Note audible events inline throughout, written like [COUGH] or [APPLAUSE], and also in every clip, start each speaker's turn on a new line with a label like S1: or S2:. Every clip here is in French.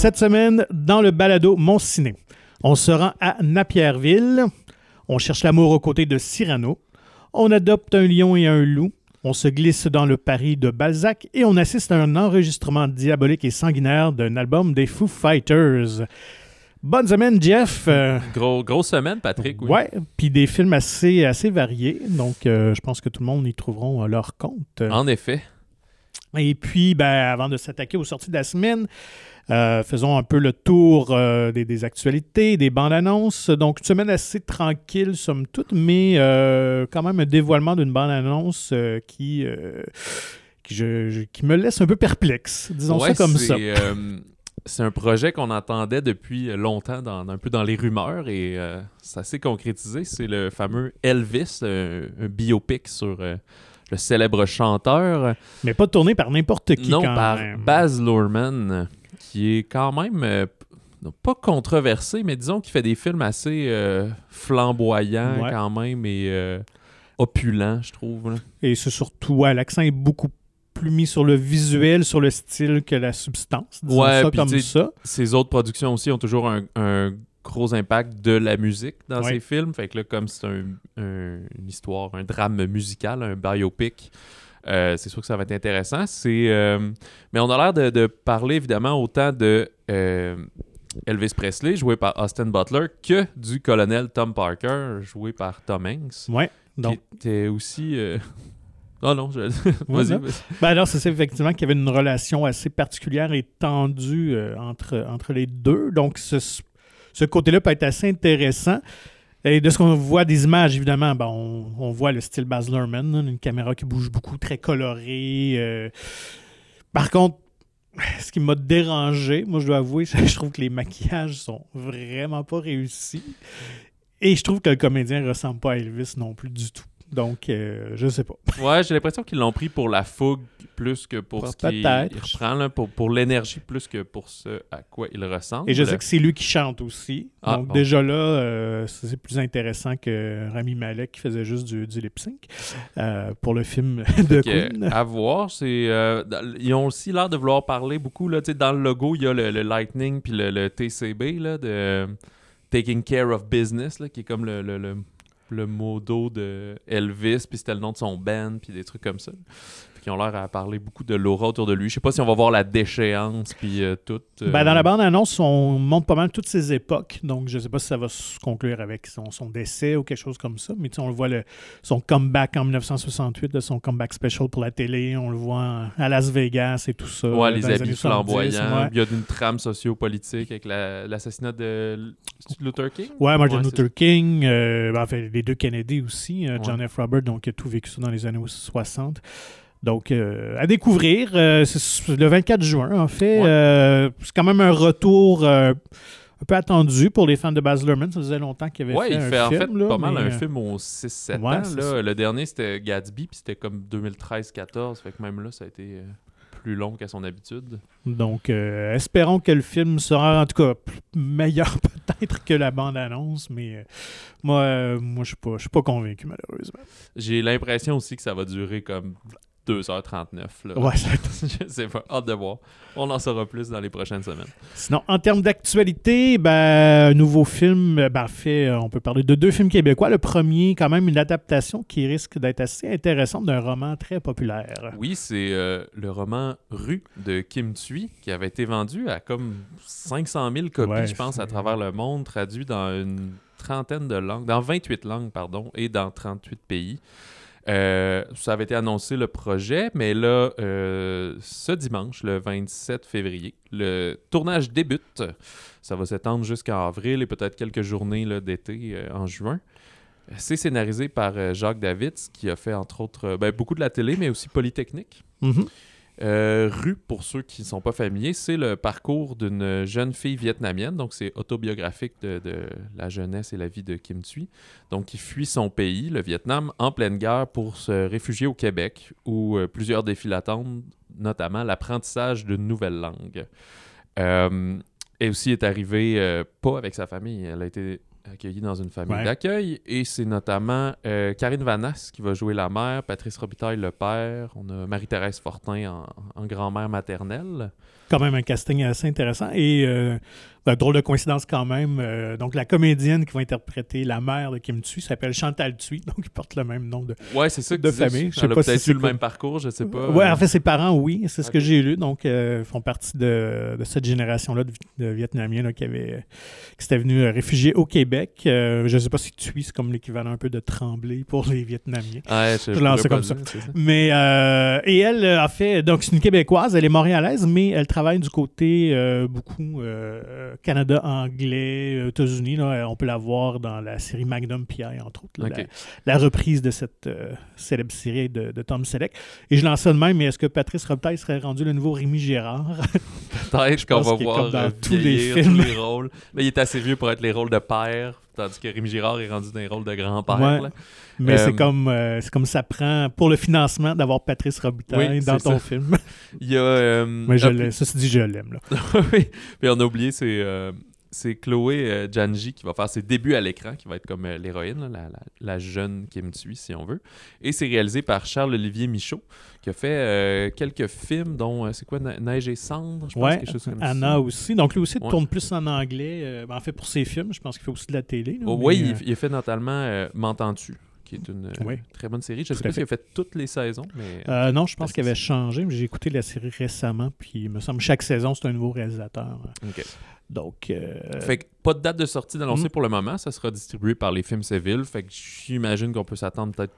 S1: Cette semaine, dans le balado Mon Ciné, on se rend à Napierville. On cherche l'amour aux côtés de Cyrano. On adopte un lion et un loup. On se glisse dans le Paris de Balzac et on assiste à un enregistrement diabolique et sanguinaire d'un album des Foo Fighters. Bonne semaine, Jeff. Euh,
S2: Gros, grosse semaine, Patrick. Oui.
S1: ouais, puis des films assez, assez variés. Donc, euh, je pense que tout le monde y trouveront euh, leur compte.
S2: En effet.
S1: Et puis, ben, avant de s'attaquer aux sorties de la semaine, euh, faisons un peu le tour euh, des, des actualités, des bandes annonces. Donc, une semaine assez tranquille, somme toute, mais euh, quand même un dévoilement d'une bande annonce qui, qui, je- je- qui me laisse un peu perplexe. Disons
S2: Ouais,
S1: ça comme ça.
S2: c'est un projet qu'on entendait depuis longtemps, dans, un peu dans les rumeurs, et ça s'est concrétisé. C'est le fameux Elvis, un biopic sur le célèbre chanteur.
S1: Mais pas tourné par n'importe qui
S2: non,
S1: quand
S2: par
S1: même.
S2: Baz Luhrmann, qui est quand même euh, pas controversé, mais disons qu'il fait des films assez euh, flamboyants
S1: Ouais.
S2: quand même et euh, opulents, je trouve. là.
S1: Et c'est surtout, ouais, l'accent est beaucoup plus mis sur le visuel, sur le style que la substance. Disons
S2: Ouais,
S1: ça comme ça.
S2: Ses autres productions aussi ont toujours un, un gros impact de la musique dans
S1: Ouais.
S2: ses films. Fait que là, comme c'est un- un- une histoire, un drame musical, un biopic, euh, c'est sûr que ça va être intéressant. C'est, euh, mais on a l'air de, de parler évidemment autant de euh, Elvis Presley, joué par Austin Butler, que du colonel Tom Parker, joué par Tom Hanks.
S1: Ouais. Donc,
S2: Qui était aussi. Oh [LAUGHS] non, je... Vas-y.
S1: Ben alors, c'est effectivement qu'il y avait une relation assez particulière et tendue euh, entre, entre les deux. Donc, ce, ce côté-là peut être assez intéressant. Et de ce qu'on voit des images, évidemment, ben, on, voit le style Baz Luhrmann, une caméra qui bouge beaucoup, très colorée. euh. Par contre, [SIGHS] ce qui m'a dérangé, moi je dois avouer, je trouve que les maquillages sont vraiment pas réussis. Et je trouve que le comédien ressemble pas à Elvis non plus du tout. Donc, euh, je sais pas. [LAUGHS]
S2: Ouais, j'ai l'impression qu'ils l'ont pris pour la fougue plus que pour ce qu'il reprend, là, pour, pour l'énergie plus que pour ce à quoi il ressemble.
S1: Et je sais que c'est lui qui chante aussi.
S2: Ah,
S1: Donc
S2: bon.
S1: déjà là, euh, c'est plus intéressant que Rami Malek qui faisait juste du, du lip sync euh, pour le film [LAUGHS] de Queen.
S2: à voir, c'est euh, ils ont aussi l'air de vouloir parler beaucoup là, dans le logo, il y a le, le Lightning puis le, le TCB là, de euh, Taking Care of Business là, qui est comme le, le, le, le modo de Elvis, puis c'était le nom de son band puis des trucs comme ça. Qu'ils ont l'air à parler beaucoup de l'aura autour de lui. Je sais pas si on va voir la déchéance puis euh, tout. euh,
S1: Ben, dans la bande-annonce, on montre pas mal toutes ses époques. Donc, je sais pas si ça va se conclure avec son, son décès ou quelque chose comme ça. Mais on le voit, le, son comeback en 1968, de son comeback special pour la télé. On le voit à Las Vegas et tout ça.
S2: Ouais, les habits
S1: 70,
S2: flamboyants.
S1: ouais.
S2: Il y a une trame sociopolitique avec la- l'assassinat de L- Luther King?
S1: Ouais, Martin
S2: Ouais,
S1: Luther King, euh, ben, enfin, les deux Kennedy aussi, euh, John
S2: Ouais.
S1: F. Robert, donc il a tout vécu ça dans les années 60. Donc, euh, à découvrir, euh, c'est le 24 juin, en fait.
S2: Ouais.
S1: Euh, c'est quand même un retour euh, un peu attendu pour les fans de Baz Luhrmann. Ça faisait longtemps qu'il avait
S2: Ouais,
S1: fait
S2: il
S1: un
S2: fait en
S1: film.
S2: fait
S1: là,
S2: pas mal
S1: mais,
S2: un
S1: euh,
S2: film aux 6-7
S1: ouais,
S2: ans. Là. Le dernier, c'était Gatsby, puis c'était comme 2013-14. Fait que même là, ça a été plus long qu'à son habitude.
S1: Donc, euh, espérons que le film sera en tout cas meilleur [LAUGHS] peut-être que la bande-annonce, mais euh, moi, euh, moi je ne suis pas convaincu, malheureusement.
S2: J'ai l'impression aussi que ça va durer comme 2h39. Là.
S1: Ouais, [LAUGHS]
S2: Je sais pas, hâte de voir. On en saura plus dans les prochaines semaines.
S1: Sinon, en termes d'actualité, ben, un nouveau film, ben, fait, euh, on peut parler de deux films québécois. Le premier, quand même, une adaptation qui risque d'être assez intéressante d'un roman très populaire.
S2: Oui, c'est euh, le roman Rue de Kim Thuy qui avait été vendu à comme 500 000 copies,
S1: Ouais,
S2: je pense, à travers le monde, traduit dans une trentaine de langues, dans 28 langues, pardon, et dans 38 pays. Euh, ça avait été annoncé le projet, mais là, euh, ce dimanche, le 27 février, le tournage débute. Ça va s'étendre jusqu'en avril et peut-être quelques journées d'été euh, en juin. C'est scénarisé par Jacques Davids, qui a fait entre autres ben, beaucoup de la télé, mais aussi Polytechnique.
S1: Mhm.
S2: Euh, Rue, pour ceux qui ne sont pas familiers, c'est le parcours d'une jeune fille vietnamienne. Donc, c'est autobiographique de, la jeunesse et la vie de Kim Thuy. Donc, qui fuit son pays, le Vietnam, en pleine guerre pour se réfugier au Québec, où euh, plusieurs défis l'attendent, notamment l'apprentissage d'une nouvelle langue. Euh, et aussi est arrivée, euh, pas avec sa famille, elle a été accueilli dans une famille
S1: Ouais.
S2: d'accueil. Et c'est notamment euh, Karine Vanasse qui va jouer la mère, Patrice Robitaille le père, on a Marie-Thérèse Fortin en, en grand-mère maternelle.
S1: Quand même un casting assez intéressant. Et euh, ben, drôle de coïncidence quand même. euh, donc, la comédienne qui va interpréter la mère de Kim Thuy s'appelle Chantal Thuy, [LAUGHS] donc il porte le même nom de.
S2: Ouais, c'est ça
S1: De famille, je sais pas si
S2: eu le même parcours, je sais pas.
S1: Ouais,
S2: Euh,
S1: en fait, ses parents, oui, c'est ce que j'ai lu. Donc, euh, font partie de, de cette génération-là de, Vi- de Vietnamiens là, qui, avaient, qui s'étaient venus euh, réfugier au Québec. Euh, je ne sais pas si Thuy, c'est comme l'équivalent un peu de Tremblay pour les Vietnamiens.
S2: Ouais, je,
S1: Je lance comme ça.
S2: dire, c'est ça.
S1: Mais, euh, et elle euh, a fait, donc c'est une Québécoise, elle est montréalaise, mais elle travaille du côté euh, beaucoup euh, euh, Canada anglais, États-Unis. On peut la voir dans la série Magnum PI, entre autres, là, la, la reprise de cette euh, célèbre série de, de Tom Selleck. Et je lance ça de même, mais est-ce que Patrice Robitaille serait rendu le nouveau Rémi Gérard? [LAUGHS]
S2: Peut-être qu'on va voir
S1: dans tous les
S2: vieillir
S1: films.
S2: tous les rôles. Mais il est assez vieux pour être les rôles de père, tandis que Rémi Girard est rendu dans les rôles de grand-père.
S1: Ouais. Mais
S2: Euh,
S1: c'est comme, euh, c'est comme ça prend pour le financement d'avoir Patrice Robitaille
S2: Oui,
S1: dans ton
S2: ça.
S1: film.
S2: Il y a... euh,
S1: mais je
S2: ah,
S1: l'aime. Ça, c'est dit, je l'aime. là. [LAUGHS]
S2: oui, puis on a oublié, c'est euh, c'est Chloé euh, Janji qui va faire ses débuts à l'écran, qui va être comme euh, l'héroïne, la, la- la jeune Kim Thuy, si on veut. Et c'est réalisé par Charles-Olivier Michaud, qui a fait euh, quelques films, dont, euh, c'est quoi, Ne- Neige et Cendre, je pense,
S1: Ouais,
S2: quelque chose comme
S1: Anna
S2: ça.
S1: aussi. Donc, lui aussi, il
S2: Ouais.
S1: tourne plus en anglais. en fait, pour ses films, je pense qu'il fait aussi de la télé.
S2: Oh, oui, il, il a fait notamment M'entends-tu, qui est une
S1: Oui.
S2: très bonne série. Je
S1: Tout
S2: sais pas s'il a fait toutes les saisons, mais...
S1: euh, non, je pense qu'il avait changé, mais j'ai écouté la série récemment, puis il me semble que chaque saison, c'est un nouveau réalisateur. Donc, euh,
S2: Fait que pas de date de sortie d'annoncer
S1: Mm.
S2: pour le moment. Ça sera distribué par les films Séville. Fait que j'imagine qu'on peut s'attendre peut-être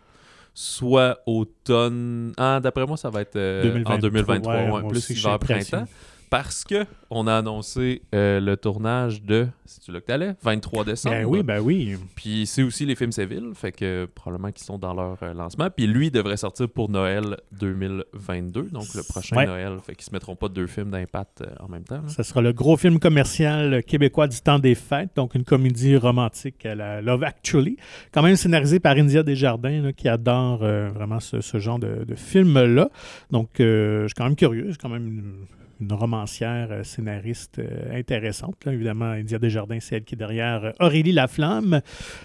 S2: soit automne. Ah, d'après moi, ça va être euh,
S1: 2023,
S2: en 2023,
S1: ouais,
S2: plus
S1: aussi,
S2: hiver printemps. Parce que on a annoncé euh, le tournage de, si tu là que t'allais, 23 décembre.
S1: ben oui, ben oui.
S2: Puis c'est aussi les films Séville, fait que probablement qu'ils sont dans leur euh, lancement. Puis lui devrait sortir pour Noël 2022, donc le prochain
S1: Ouais.
S2: Noël. Fait qu'ils se mettront pas deux films d'impact euh, en même temps. là.
S1: Ce sera le gros film commercial québécois du temps des fêtes, donc une comédie romantique à la Love Actually, quand même scénarisée par India Desjardins, là, qui adore euh, vraiment ce, ce genre de, de film-là. Donc, euh, je suis quand même curieux, c'est quand même une, romancière euh, scénariste euh, intéressante. là. Évidemment, India Desjardins, c'est elle qui est derrière euh, Aurélie Laflamme.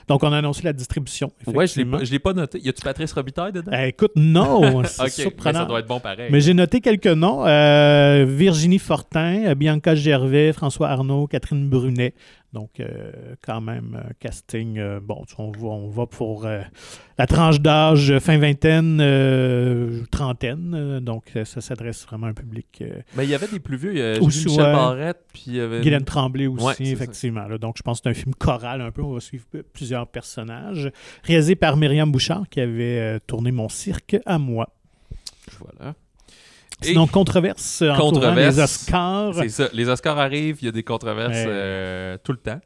S1: Donc, on a annoncé la distribution.
S2: Ouais, je je l'ai pas noté. Y a-tu Patrice Robitaille dedans?
S1: Euh, écoute, non, [LAUGHS] c'est
S2: ok, mais
S1: surprenant.
S2: ça doit être bon pareil.
S1: Mais j'ai noté quelques noms. Euh, Virginie Fortin, Bianca Gervais, François Arnaud, Catherine Brunet. Donc, euh, quand même, euh, casting. euh, bon, on va, on va pour euh, la tranche d'âge fin vingtaine, trentaine. donc, ça s'adresse vraiment à un public.
S2: Mais il y avait des plus vieux.
S1: Aussi,
S2: Michel
S1: ouais.
S2: Barrette, puis il y avait...
S1: Guylaine Tremblay aussi,
S2: Ouais,
S1: effectivement. là. Donc, je pense que c'est un film choral un peu. On va suivre plusieurs personnages. Réalisé par Myriam Bouchard, qui avait tourné Mon cirque à moi.
S2: Voilà. Et
S1: Sinon, controverse
S2: Controverse,
S1: les Oscars.
S2: c'est ça. Les Oscars arrivent, il y a des controverses
S1: Ouais.
S2: euh, tout le temps.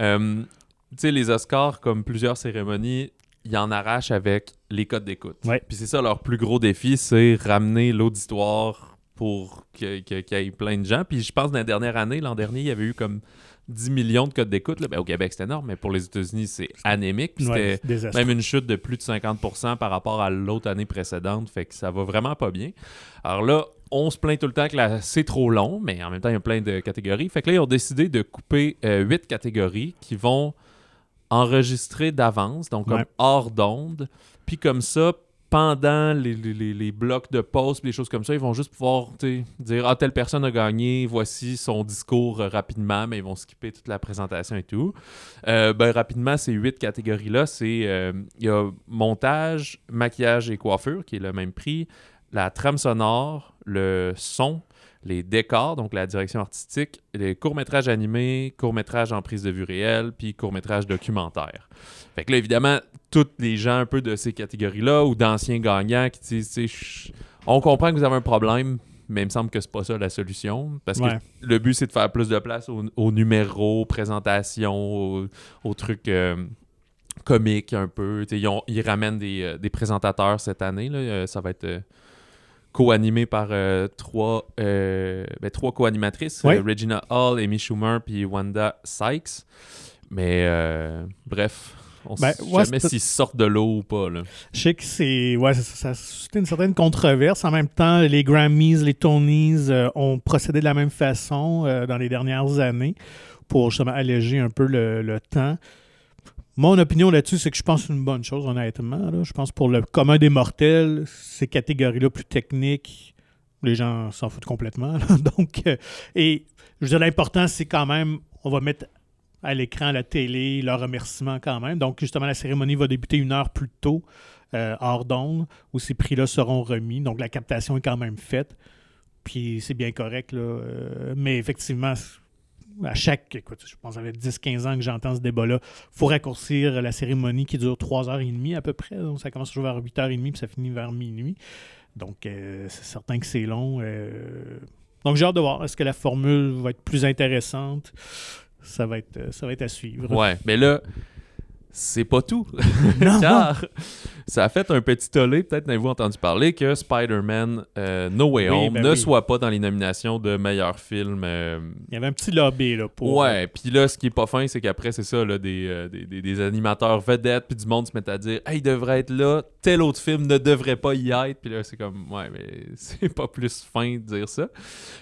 S2: Euh, tu sais, les Oscars, comme plusieurs cérémonies, ils en arrachent avec les codes d'écoute.
S1: Ouais.
S2: Puis c'est ça leur plus gros défi, c'est ramener l'auditoire pour qu'il y ait plein de gens. Puis je pense que dans la dernière année, l'an dernier, il y avait eu comme 10 millions de codes d'écoute. là. Ben, au Québec, c'est énorme, mais pour les États-Unis, c'est anémique.
S1: Ouais,
S2: c'était même une chute de plus de 50% par rapport à l'autre année précédente. Fait que ça va vraiment pas bien. Alors là, on se plaint tout le temps que la- c'est trop long, mais en même temps, il y a plein de catégories. Fait que là, ils ont décidé de couper euh, huit catégories qui vont enregistrer d'avance, donc comme
S1: Ouais.
S2: hors d'onde. Puis comme ça, pendant les, les- les- blocs de puis les choses comme ça, ils vont juste pouvoir dire Ah, telle personne a gagné, voici son discours euh, rapidement, mais ils vont skipper toute la présentation et tout. Euh, ben, rapidement, ces huit catégories-là, c'est euh, il y a montage, maquillage et coiffure, qui est le même prix, la trame sonore, le son, les décors, donc la direction artistique, les courts-métrages animés, courts-métrages en prise de vue réelle, puis courts-métrages documentaires. Fait que là, évidemment, tous les gens un peu de ces catégories-là ou d'anciens gagnants qui disent, on comprend que vous avez un problème, mais il me semble que c'est pas ça la solution. Parce
S1: Ouais.
S2: que le but, c'est de faire plus de place aux, aux numéros, présentations, aux, trucs euh, comiques un peu. Ils, ont- ils ramènent des, euh, des présentateurs cette année. Là. Euh, ça va être co-animé par euh, trois, euh, ben, trois co-animatrices. Euh, Regina Hall, Amy Schumer, puis Wanda Sykes. Mais bref, on
S1: Ben,
S2: sait
S1: ouais,
S2: jamais s'ils sortent de l'eau ou pas. Là.
S1: Je sais que c'est. Ouais, ça, ça, a suscité une certaine controverse. En même temps, les Grammys, les Tonys ont procédé de la même façon dans les dernières années pour justement alléger un peu le, le temps. Mon opinion là-dessus, c'est que je pense une bonne chose, honnêtement. Je pense pour le commun des mortels, ces catégories-là plus techniques, les gens s'en foutent complètement. [LAUGHS] Donc, euh, et je veux dire, l'important, c'est quand même, on va mettre à l'écran la télé, leur remerciement quand même. Donc, justement, la cérémonie va débuter une heure plus tôt, euh, hors d'onde, où ces prix-là seront remis. Donc, la captation est quand même faite. Puis, c'est bien correct, là. Euh, mais effectivement, à chaque, écoute, je pense que ça fait 10-15 ans que j'entends ce débat-là. faut raccourcir la cérémonie qui dure 3h30 à peu près. Donc, ça commence toujours vers 8h30 puis ça finit vers minuit. Donc, euh, c'est certain que c'est long. euh. Donc, j'ai hâte de voir. Est-ce que la formule va être plus intéressante? Ça va être, euh, ça va être à suivre.
S2: Ouais, mais là, c'est pas tout.
S1: Non. [LAUGHS]
S2: Car ça a fait un petit tollé, peut-être n'avez-vous entendu parler, que Spider-Man euh, No Way
S1: Oui,
S2: Home
S1: ben
S2: ne
S1: oui.
S2: soit pas dans les nominations de meilleur film. euh,
S1: Il y avait un petit lobby là, pour.
S2: Ouais, puis là, ce qui est pas fin, c'est qu'après, c'est ça, là, des, euh, des, des- des animateurs vedettes, puis du monde se met à dire Hey, il devrait être là, tel autre film ne devrait pas y être. Puis là, c'est comme Ouais, mais [LAUGHS] c'est pas plus fin de dire ça.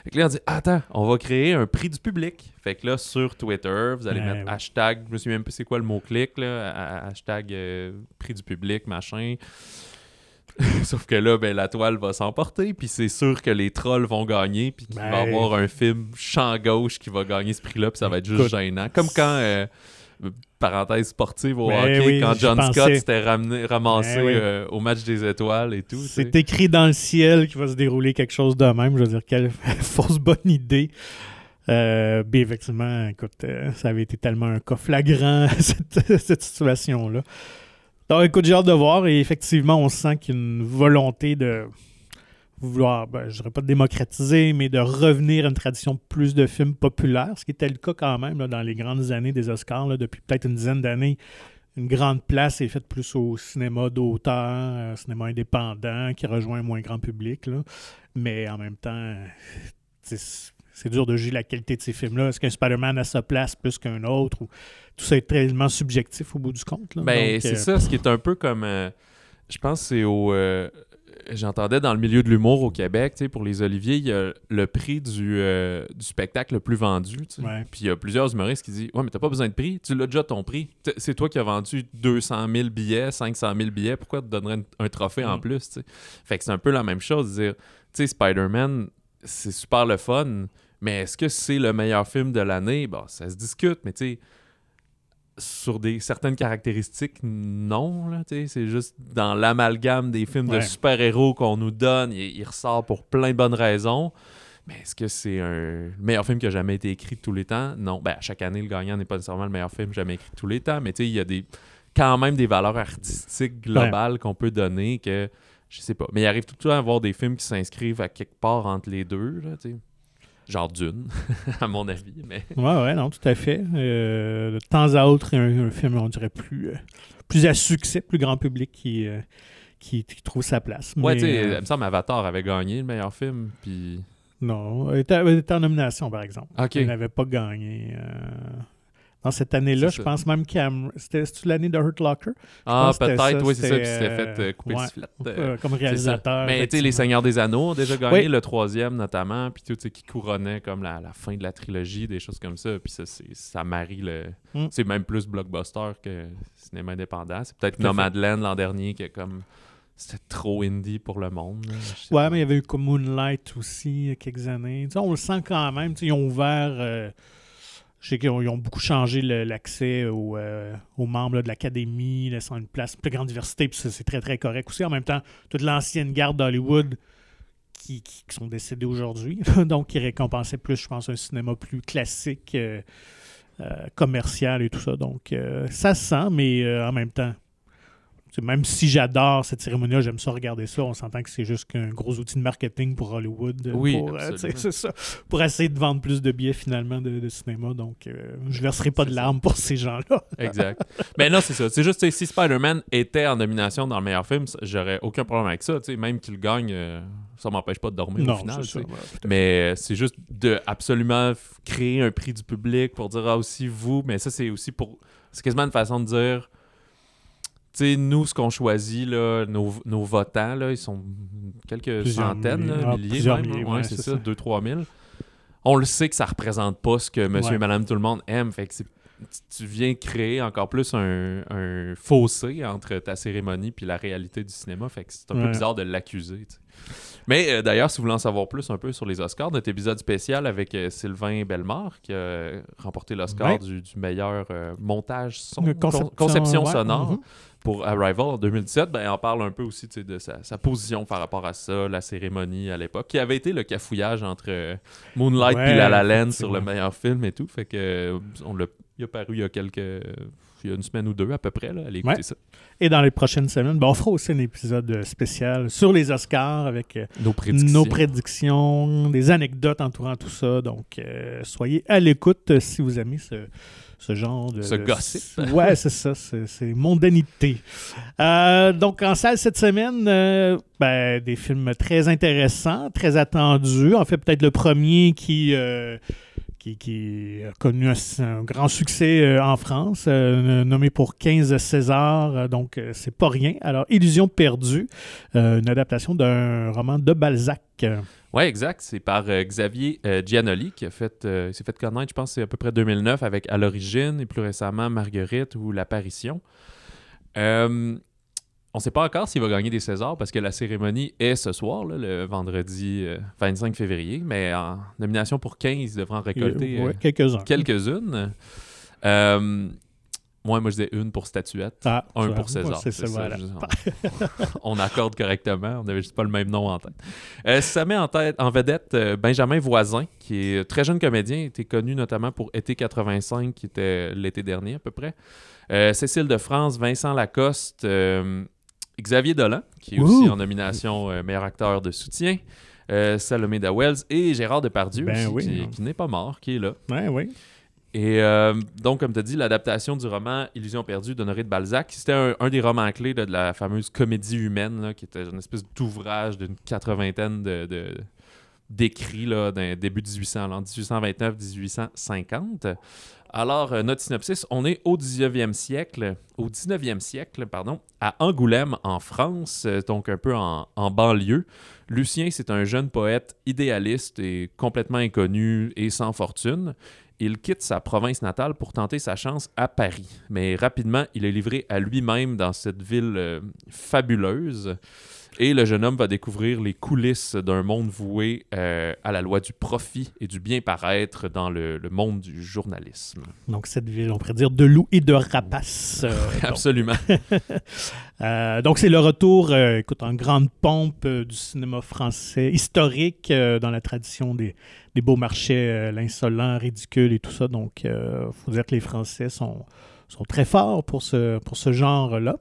S2: Fait que là, on dit Attends, on va créer un prix du public. Fait que là, sur Twitter, vous allez
S1: Ouais,
S2: mettre
S1: ouais.
S2: hashtag, je me souviens même pas c'est quoi le mot-clic, là, ha- ha- hashtag euh, prix du public, machin. [LAUGHS] Sauf que là, ben, la toile va s'emporter, puis c'est sûr que les trolls vont gagner, puis qu'il va y
S1: Ben.
S2: avoir un film champ gauche qui va gagner ce prix-là, puis ça va être juste
S1: Écoute.
S2: gênant. Comme quand, euh, parenthèse sportive au
S1: Ben
S2: hockey,
S1: oui,
S2: quand John Scott s'était ramené- ramassé
S1: Ben oui.
S2: euh, au match des étoiles et tout.
S1: C'est écrit dans le ciel qu'il va se dérouler quelque chose de même. Je veux dire, quelle [LAUGHS] fausse bonne idée. Euh, bien, effectivement, écoute, ça avait été tellement un cas flagrant, [LAUGHS] cette, cette situation-là. Donc, écoute, j'ai hâte de voir. Et effectivement, on sent qu'il y a une volonté de vouloir, ben, je dirais pas de démocratiser, mais de revenir à une tradition plus de films populaires, ce qui était le cas quand même dans les grandes années des Oscars, depuis peut-être une dizaine d'années. Une grande place est faite plus au cinéma d'auteur, euh, cinéma indépendant, qui rejoint un moins grand public. Mais en même temps, euh, c'est dur de juger la qualité de ces films-là. Est-ce qu'un Spider-Man a sa place plus qu'un autre? Ou... Tout ça est tellement subjectif au bout du compte. là.
S2: Ben, c'est
S1: euh,
S2: ça, ce qui est un peu comme. euh, je pense que c'est au. euh, J'entendais dans le milieu de l'humour au Québec, pour les Oliviers, il y a le prix du, du spectacle le plus vendu.
S1: Ouais.
S2: Puis il y a plusieurs humoristes qui disent Ouais, mais t'as pas besoin de prix, tu l'as déjà ton prix. C'est toi qui as vendu 200 000 billets, 500 000 billets, pourquoi te donnerais un, un trophée en
S1: Mm.
S2: plus? Fait que c'est un peu la même chose, de dire Tu sais, Spider-Man, c'est super le fun, mais est-ce que c'est le meilleur film de l'année? Bon, ça se discute, mais tu sais sur des certaines caractéristiques, non. là, C'est juste dans l'amalgame des films de super-héros qu'on nous donne, il, il ressort pour plein de bonnes raisons. Mais est-ce que c'est un le meilleur film qui a jamais été écrit de tous les temps? Non. Ben, à chaque année, le gagnant n'est pas nécessairement le meilleur film jamais écrit de tous les temps, mais tu sais, il y a des, quand même des valeurs artistiques globales qu'on peut donner que je sais pas. Mais il arrive tout le temps à avoir des films qui s'inscrivent à quelque part entre les deux, là. Genre Dune, [LAUGHS] à mon avis. Mais
S1: Ouais, ouais, non, tout à fait. Euh, de temps à autre, il y a un, un film, on dirait, plus, euh, plus à succès, plus grand public qui, euh, qui, qui trouve sa place.
S2: ouais, tu sais, il me semble Avatar avait gagné le meilleur film, puis.
S1: non, il était, en nomination, par exemple. Il n'avait pas gagné. Dans cette année-là, je pense même Cam... C'était l'année de Hurt Locker?
S2: Ah, peut-être, oui, c'est ça, puis
S1: c'était,
S2: fait euh, couper
S1: ouais,
S2: le sifflet. euh,
S1: comme réalisateur.
S2: Mais tu sais, Les. Seigneurs des Anneaux ont déjà gagné
S1: Oui.
S2: le troisième notamment, puis tout, tu sais, qui couronnait comme la, la fin de la trilogie, des choses comme ça, puis ça, ça marie le...
S1: Mm.
S2: C'est même plus blockbuster que cinéma indépendant. C'est peut-être
S1: fait.
S2: Nomadland l'an dernier qui est comme... C'était trop indie pour le monde. là.
S1: Ouais,
S2: pas.
S1: mais il y avait eu comme Moonlight aussi il y a quelques années. Tu sais, on le sent quand même. Ils ont ouvert. euh, je sais qu'ils ont, beaucoup changé l'accès aux, euh, aux membres de l'académie, laissant une place, une plus grande diversité, puis c'est très, très correct aussi. En même temps, toute l'ancienne garde d'Hollywood qui, sont décédés aujourd'hui, [LAUGHS] donc qui récompensait plus, je pense, un cinéma plus classique, euh, euh, commercial et tout ça. Donc, ça se sent, mais en même temps, même si j'adore cette cérémonie-là, j'aime ça regarder ça, on s'entend que c'est juste qu'un gros outil de marketing pour Hollywood. euh,
S2: Oui,
S1: pour, euh, ça, pour essayer de vendre plus de billets finalement de, de cinéma. Donc, euh, je verserai pas de
S2: ça.
S1: larmes pour ces gens-là. [LAUGHS]
S2: Exact. Mais non, c'est ça. C'est juste, si Spider-Man était en nomination dans le meilleur film, j'aurais aucun problème avec ça. Même qu'il gagne, euh, ça m'empêche pas de dormir au final.
S1: ça. ouais.
S2: Mais euh, c'est juste de absolument créer un prix du public pour dire ah aussi vous, mais ça c'est aussi pour c'est quasiment une façon de dire sais nous ce qu'on choisit là nos, nos votants là ils sont quelques
S1: Plusieurs
S2: centaines là,
S1: milliers. Ah,
S2: milliers même,
S1: milliers,
S2: ouais,
S1: ouais,
S2: c'est ça,
S1: ça.
S2: 2 3 000 on le sait que ça représente pas ce que monsieur
S1: Ouais.
S2: et madame tout le monde aime. Fait que c'est- tu- viens créer encore plus un, un fossé entre ta cérémonie puis la réalité du cinéma. Fait que c'est un peu bizarre de l'accuser. tu sais. Mais euh, d'ailleurs, si vous voulez en savoir plus un peu sur les Oscars, notre épisode spécial avec euh, Sylvain Bellemare qui a remporté l'Oscar
S1: Ouais.
S2: du, du meilleur euh, montage son,
S1: conception,
S2: conception
S1: ouais,
S2: sonore
S1: mhm.
S2: pour Arrival en 2017, ben, on parle un peu aussi de sa, sa position par rapport à ça, la cérémonie à l'époque, qui avait été le cafouillage entre euh, Moonlight et La La Land sur le meilleur film et tout. Fait que euh, on l'a, il a paru il y a quelques, il y a une semaine ou deux à peu près. Là, allez écouter
S1: Ouais.
S2: ça.
S1: Et dans les prochaines semaines, ben, on fera aussi un épisode euh, spécial sur les Oscars avec euh,
S2: Nos prédictions.
S1: nos prédictions, des anecdotes entourant tout ça. Donc, euh, soyez à l'écoute euh, si vous aimez ce, ce genre de...
S2: Ce
S1: de-
S2: gossip. [LAUGHS]
S1: Ouais, c'est ça, c'est c'est mondanité. Euh, donc, en salle cette semaine, euh, ben, des films très intéressants, très attendus. En fait, peut-être le premier qui... euh, qui, a connu un, grand succès euh, en France, euh, nommé pour 15 Césars, euh, donc euh, c'est pas rien. Alors, Illusion perdue, une adaptation d'un roman de Balzac.
S2: Ouais, exact. C'est par Xavier Giannoli qui a fait, s'est fait connaître, je pense, c'est à peu près 2009 avec À l'origine et plus récemment Marguerite ou L'apparition. Euh, on ne sait pas encore s'il va gagner des Césars parce que la cérémonie est ce soir, là, le vendredi euh, 25 février, mais en nomination pour 15, il devrait en récolter
S1: ouais,
S2: euh,
S1: quelques-uns.
S2: quelques-unes. Euh, ouais, moi je disais une pour statuette.
S1: Ah,
S2: Un pour César.
S1: c'est ça, voilà.
S2: on accorde correctement. On n'avait juste pas le même nom en tête. Euh, ça met en, tête, en vedette euh, Benjamin Voisin, qui est très jeune comédien, était connu notamment pour Été 85, qui était l'été dernier à peu près. Euh, Cécile de France, Vincent Lacoste, euh, Xavier Dolan, qui est aussi en nomination euh, meilleur acteur de soutien. euh, Salomé Dawels et Gérard Depardieu
S1: Ben
S2: aussi,
S1: oui,
S2: qui, n'est pas mort, qui est là.
S1: Oui.
S2: Et euh, donc, comme tu as dit, l'adaptation du roman Illusion perdue d'Honoré de Balzac, c'était un, un des romans clés là, de la fameuse comédie humaine, là, qui était une espèce d'ouvrage d'une quatre-vingtaine de, de- d'écrits d'un début 1800, là, en 1829-1850. Alors, euh, notre synopsis, on est au 19e siècle, au 19e siècle, pardon, à Angoulême, en France, euh, donc un peu en, banlieue. Lucien, c'est un jeune poète idéaliste et complètement inconnu et sans fortune. Il quitte sa province natale pour tenter sa chance à Paris. Mais rapidement, il est livré à lui-même dans cette ville euh, fabuleuse. Et le jeune homme va découvrir les coulisses d'un monde voué euh, à la loi du profit et du bien paraître dans le, le monde du journalisme.
S1: Donc, cette ville, on pourrait dire de loups et de rapaces. [LAUGHS] euh.
S2: Absolument. [LAUGHS]
S1: Euh, donc, c'est le retour, écoute, en grande pompe du cinéma français historique dans la tradition des, des beaux marchés, l'insolent, ridicule et tout ça. Donc, il faut dire que les Français sont, sont très forts pour ce, pour ce genre-là.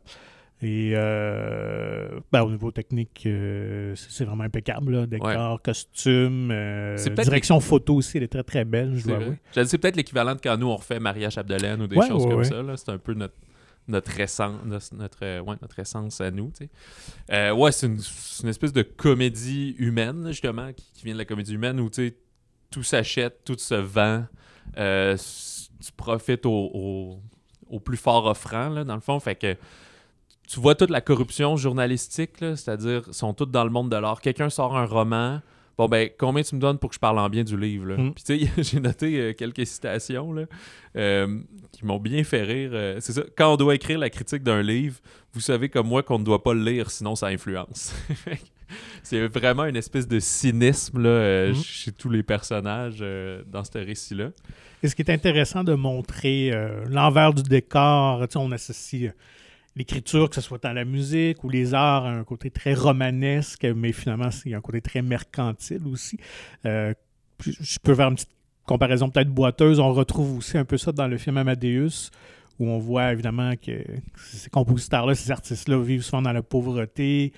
S1: Et euh, ben, au niveau technique, euh, c'est vraiment impeccable. Là. Décor, costume, euh, direction photo aussi, elle est très très belle, je dois avouer.
S2: C'est peut-être l'équivalent de quand nous on refait Maria Chapdelaine ou des
S1: Ouais,
S2: choses
S1: ouais,
S2: comme
S1: ouais.
S2: ça. C'est un peu notre, notre, essence, notre, notre, euh, ouais, notre essence à nous. tu sais. Ouais, c'est une, espèce de comédie humaine, justement, qui, qui vient de la comédie humaine où tu sais, tout s'achète, tout se vend. tu profites au, au- au plus fort offrant, là, dans le fond. Fait que tu vois toute la corruption journalistique, là, c'est-à-dire, ils sont tous dans le monde de l'art. Quelqu'un sort un roman. Bon, ben, combien tu me donnes pour que je parle en bien du livre? là?
S1: Mm.
S2: Puis, tu sais, [LAUGHS] j'ai noté euh, quelques citations là, euh, qui m'ont bien fait rire. Euh, c'est ça, quand on doit écrire la critique d'un livre, vous savez comme moi qu'on ne doit pas le lire, sinon ça influence. [LAUGHS] c'est vraiment une espèce de cynisme là, euh,
S1: Mm.
S2: chez tous les personnages dans ce récit-là.
S1: Et ce qui est intéressant de montrer l'envers du décor, tu sais, on associe l'écriture, que ce soit dans la musique ou les arts, à un côté très romanesque, mais finalement, il y a un côté très mercantile aussi. Euh, je peux faire une petite comparaison peut-être boiteuse. On retrouve aussi un peu ça dans le film Amadeus, où on voit évidemment que ces compositeurs-là, ces artistes-là vivent souvent dans la pauvreté,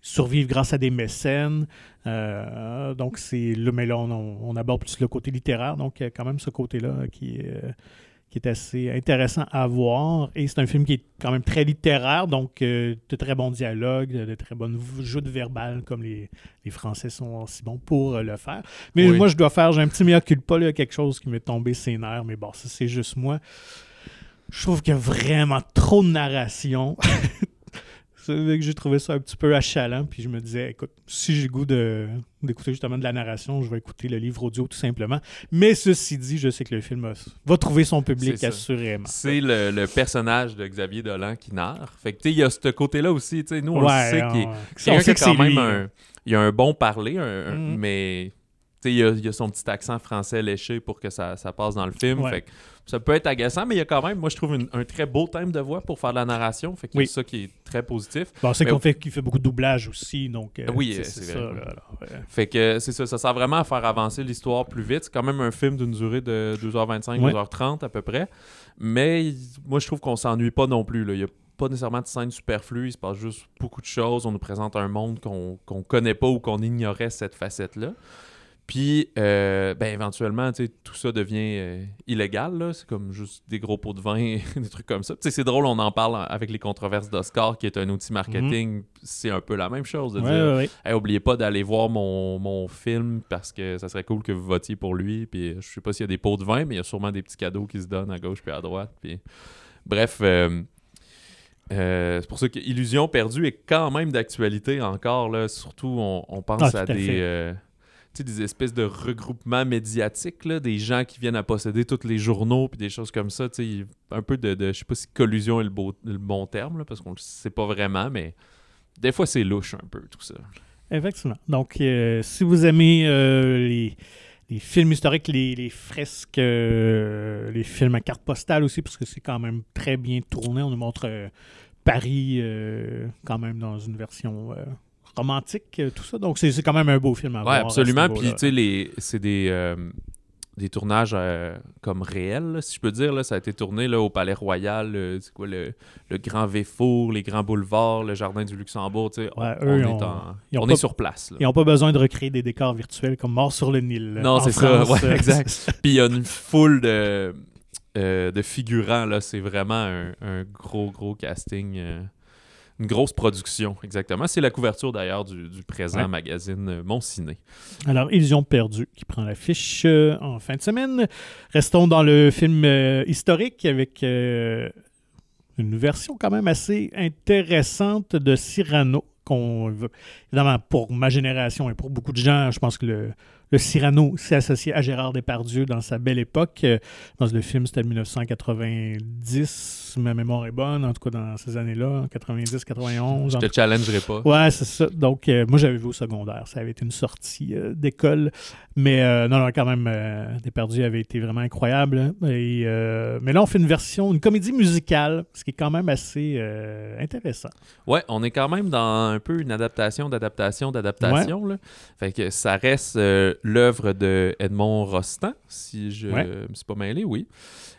S1: survivent grâce à des mécènes. Euh, donc, c'est là, mais là, on, on aborde plus le côté littéraire. Donc, il y a quand même ce côté-là qui est, euh, qui est assez intéressant à voir. Et c'est un film qui est quand même très littéraire, donc euh, de très bons dialogues, de, très bonnes joutes verbales, comme les, les Français sont si bons pour euh, le faire. Mais
S2: Oui.
S1: moi, je dois faire, j'ai un petit meilleur culpa, là, quelque chose qui m'est tombé ses nerfs, mais bon, ça, c'est juste moi. Je trouve qu'il y a vraiment trop de narration. [LAUGHS] Que j'ai trouvé ça un petit peu achalant, puis je me disais, écoute, si j'ai le goût d'écouter justement de la narration, je vais écouter le livre audio tout simplement. Mais ceci dit, je sais que le film va trouver son public assurément.
S2: C'est le, le personnage de Xavier Dolan qui narre. Fait que, tu sais, il y a ce côté-là aussi. Tu sais, nous, on
S1: Ouais,
S2: le sait qu'il
S1: que
S2: a quand
S1: c'est
S2: même
S1: lui,
S2: un.
S1: là.
S2: Il a un bon parler, un-
S1: Mhm.
S2: mais il il a son petit accent français léché pour que ça, ça passe dans le film.
S1: Ouais.
S2: Fait que ça peut être agaçant, mais il y a quand même, moi je trouve, une- un très beau thème de voix pour faire de la narration. Fait que
S1: Oui.
S2: c'est ça qui est très positif.
S1: Bon, c'est qu'on fait qu'il fait beaucoup de doublage aussi, donc euh,
S2: Oui,
S1: c'est ça.
S2: vrai.
S1: là, alors,
S2: Fait que c'est ça, ça sert vraiment à faire avancer l'histoire plus vite. C'est quand même un film d'une durée de 2h25,
S1: Ouais.
S2: 2h30 à peu près. Mais moi je trouve qu'on s'ennuie pas non plus. Là. Il y a pas nécessairement de scènes superflues, il se passe juste beaucoup de choses. On nous présente un monde qu'on qu'on connaît pas ou qu'on ignorait cette facette-là. Puis, euh, ben, éventuellement, tu sais, tout ça devient euh, illégal. là. C'est comme juste des gros pots de vin, [LAUGHS] des trucs comme ça. Tu sais, c'est drôle, on en parle avec les controverses d'Oscar, qui est un outil marketing. C'est un peu la même chose de
S1: ouais,
S2: dire
S1: ouais, ouais.
S2: Hey, oubliez pas d'aller voir mon, mon film parce que ça serait cool que vous votiez pour lui. Puis je sais pas s'il y a des pots de vin, mais il y a sûrement des petits cadeaux qui se donnent à gauche puis à droite. Puis bref, euh, euh, c'est pour ça que Illusion perdue est quand même d'actualité encore là. Surtout, on, on pense
S1: Ah,
S2: à,
S1: à
S2: des euh, des espèces de regroupements médiatiques, là, des gens qui viennent à posséder tous les journaux puis des choses comme ça. Un peu de, je sais pas si collusion est le, le bon terme là, parce qu'on le sait pas vraiment, mais des fois c'est louche un peu tout ça.
S1: Effectivement. Donc, euh, si vous aimez euh, les, films historiques, les, fresques, euh, les films à carte postale aussi, parce que c'est quand même très bien tourné. On nous montre Paris quand même dans une version romantique, euh, tout ça. Donc, c'est quand même un beau film à
S2: Ouais,
S1: voir. ce
S2: absolument. Puis, tu sais, les- c'est des, euh, des tournages euh, comme réels, là, si je peux dire. Là. Ça a été tourné là, au Palais Royal, euh, c'est quoi, le, le Grand Véfour, les grands boulevards, le Jardin du Luxembourg. tu sais, on,
S1: Ouais,
S2: on
S1: eux,
S2: est, en-
S1: ils
S2: on
S1: pas-
S2: est sur place. là.
S1: Ils n'ont pas besoin de recréer des décors virtuels comme Mort sur le Nil.
S2: Non, c'est ça. Ouais, [LAUGHS] exact. Puis, il y a une foule de, euh, de figurants. là. C'est vraiment un, un gros, gros casting. Une grosse production, exactement. C'est la couverture d'ailleurs du, du présent
S1: Ouais.
S2: magazine euh, Mon Ciné.
S1: Alors, Illusion perdue qui prend l'affiche euh, en fin de semaine. Restons dans le film euh, historique avec euh, une version quand même assez intéressante de Cyrano. Qu'on veut- évidemment, pour ma génération et pour beaucoup de gens, je pense que le, le Cyrano s'est associé à Gérard Depardieu dans sa belle époque. Euh, que le film, c'était 1990, si ma mémoire est bonne, en tout cas dans ces années-là, 90, 91.
S2: Je te challengerai pas.
S1: Ouais, c'est ça. Donc, euh, moi, j'avais vu au secondaire. Ça avait été une sortie euh, d'école. Mais euh, non, non, quand même, Desperdu avait été vraiment incroyable. hein. Et, mais là, on fait une version, une comédie musicale, ce qui est quand même assez intéressant.
S2: Ouais, on est quand même dans un peu une adaptation d'adaptation d'adaptation. Fait que ça reste l'œuvre de Edmond Rostand, si je
S1: Ouais.
S2: me suis pas mêlé, oui.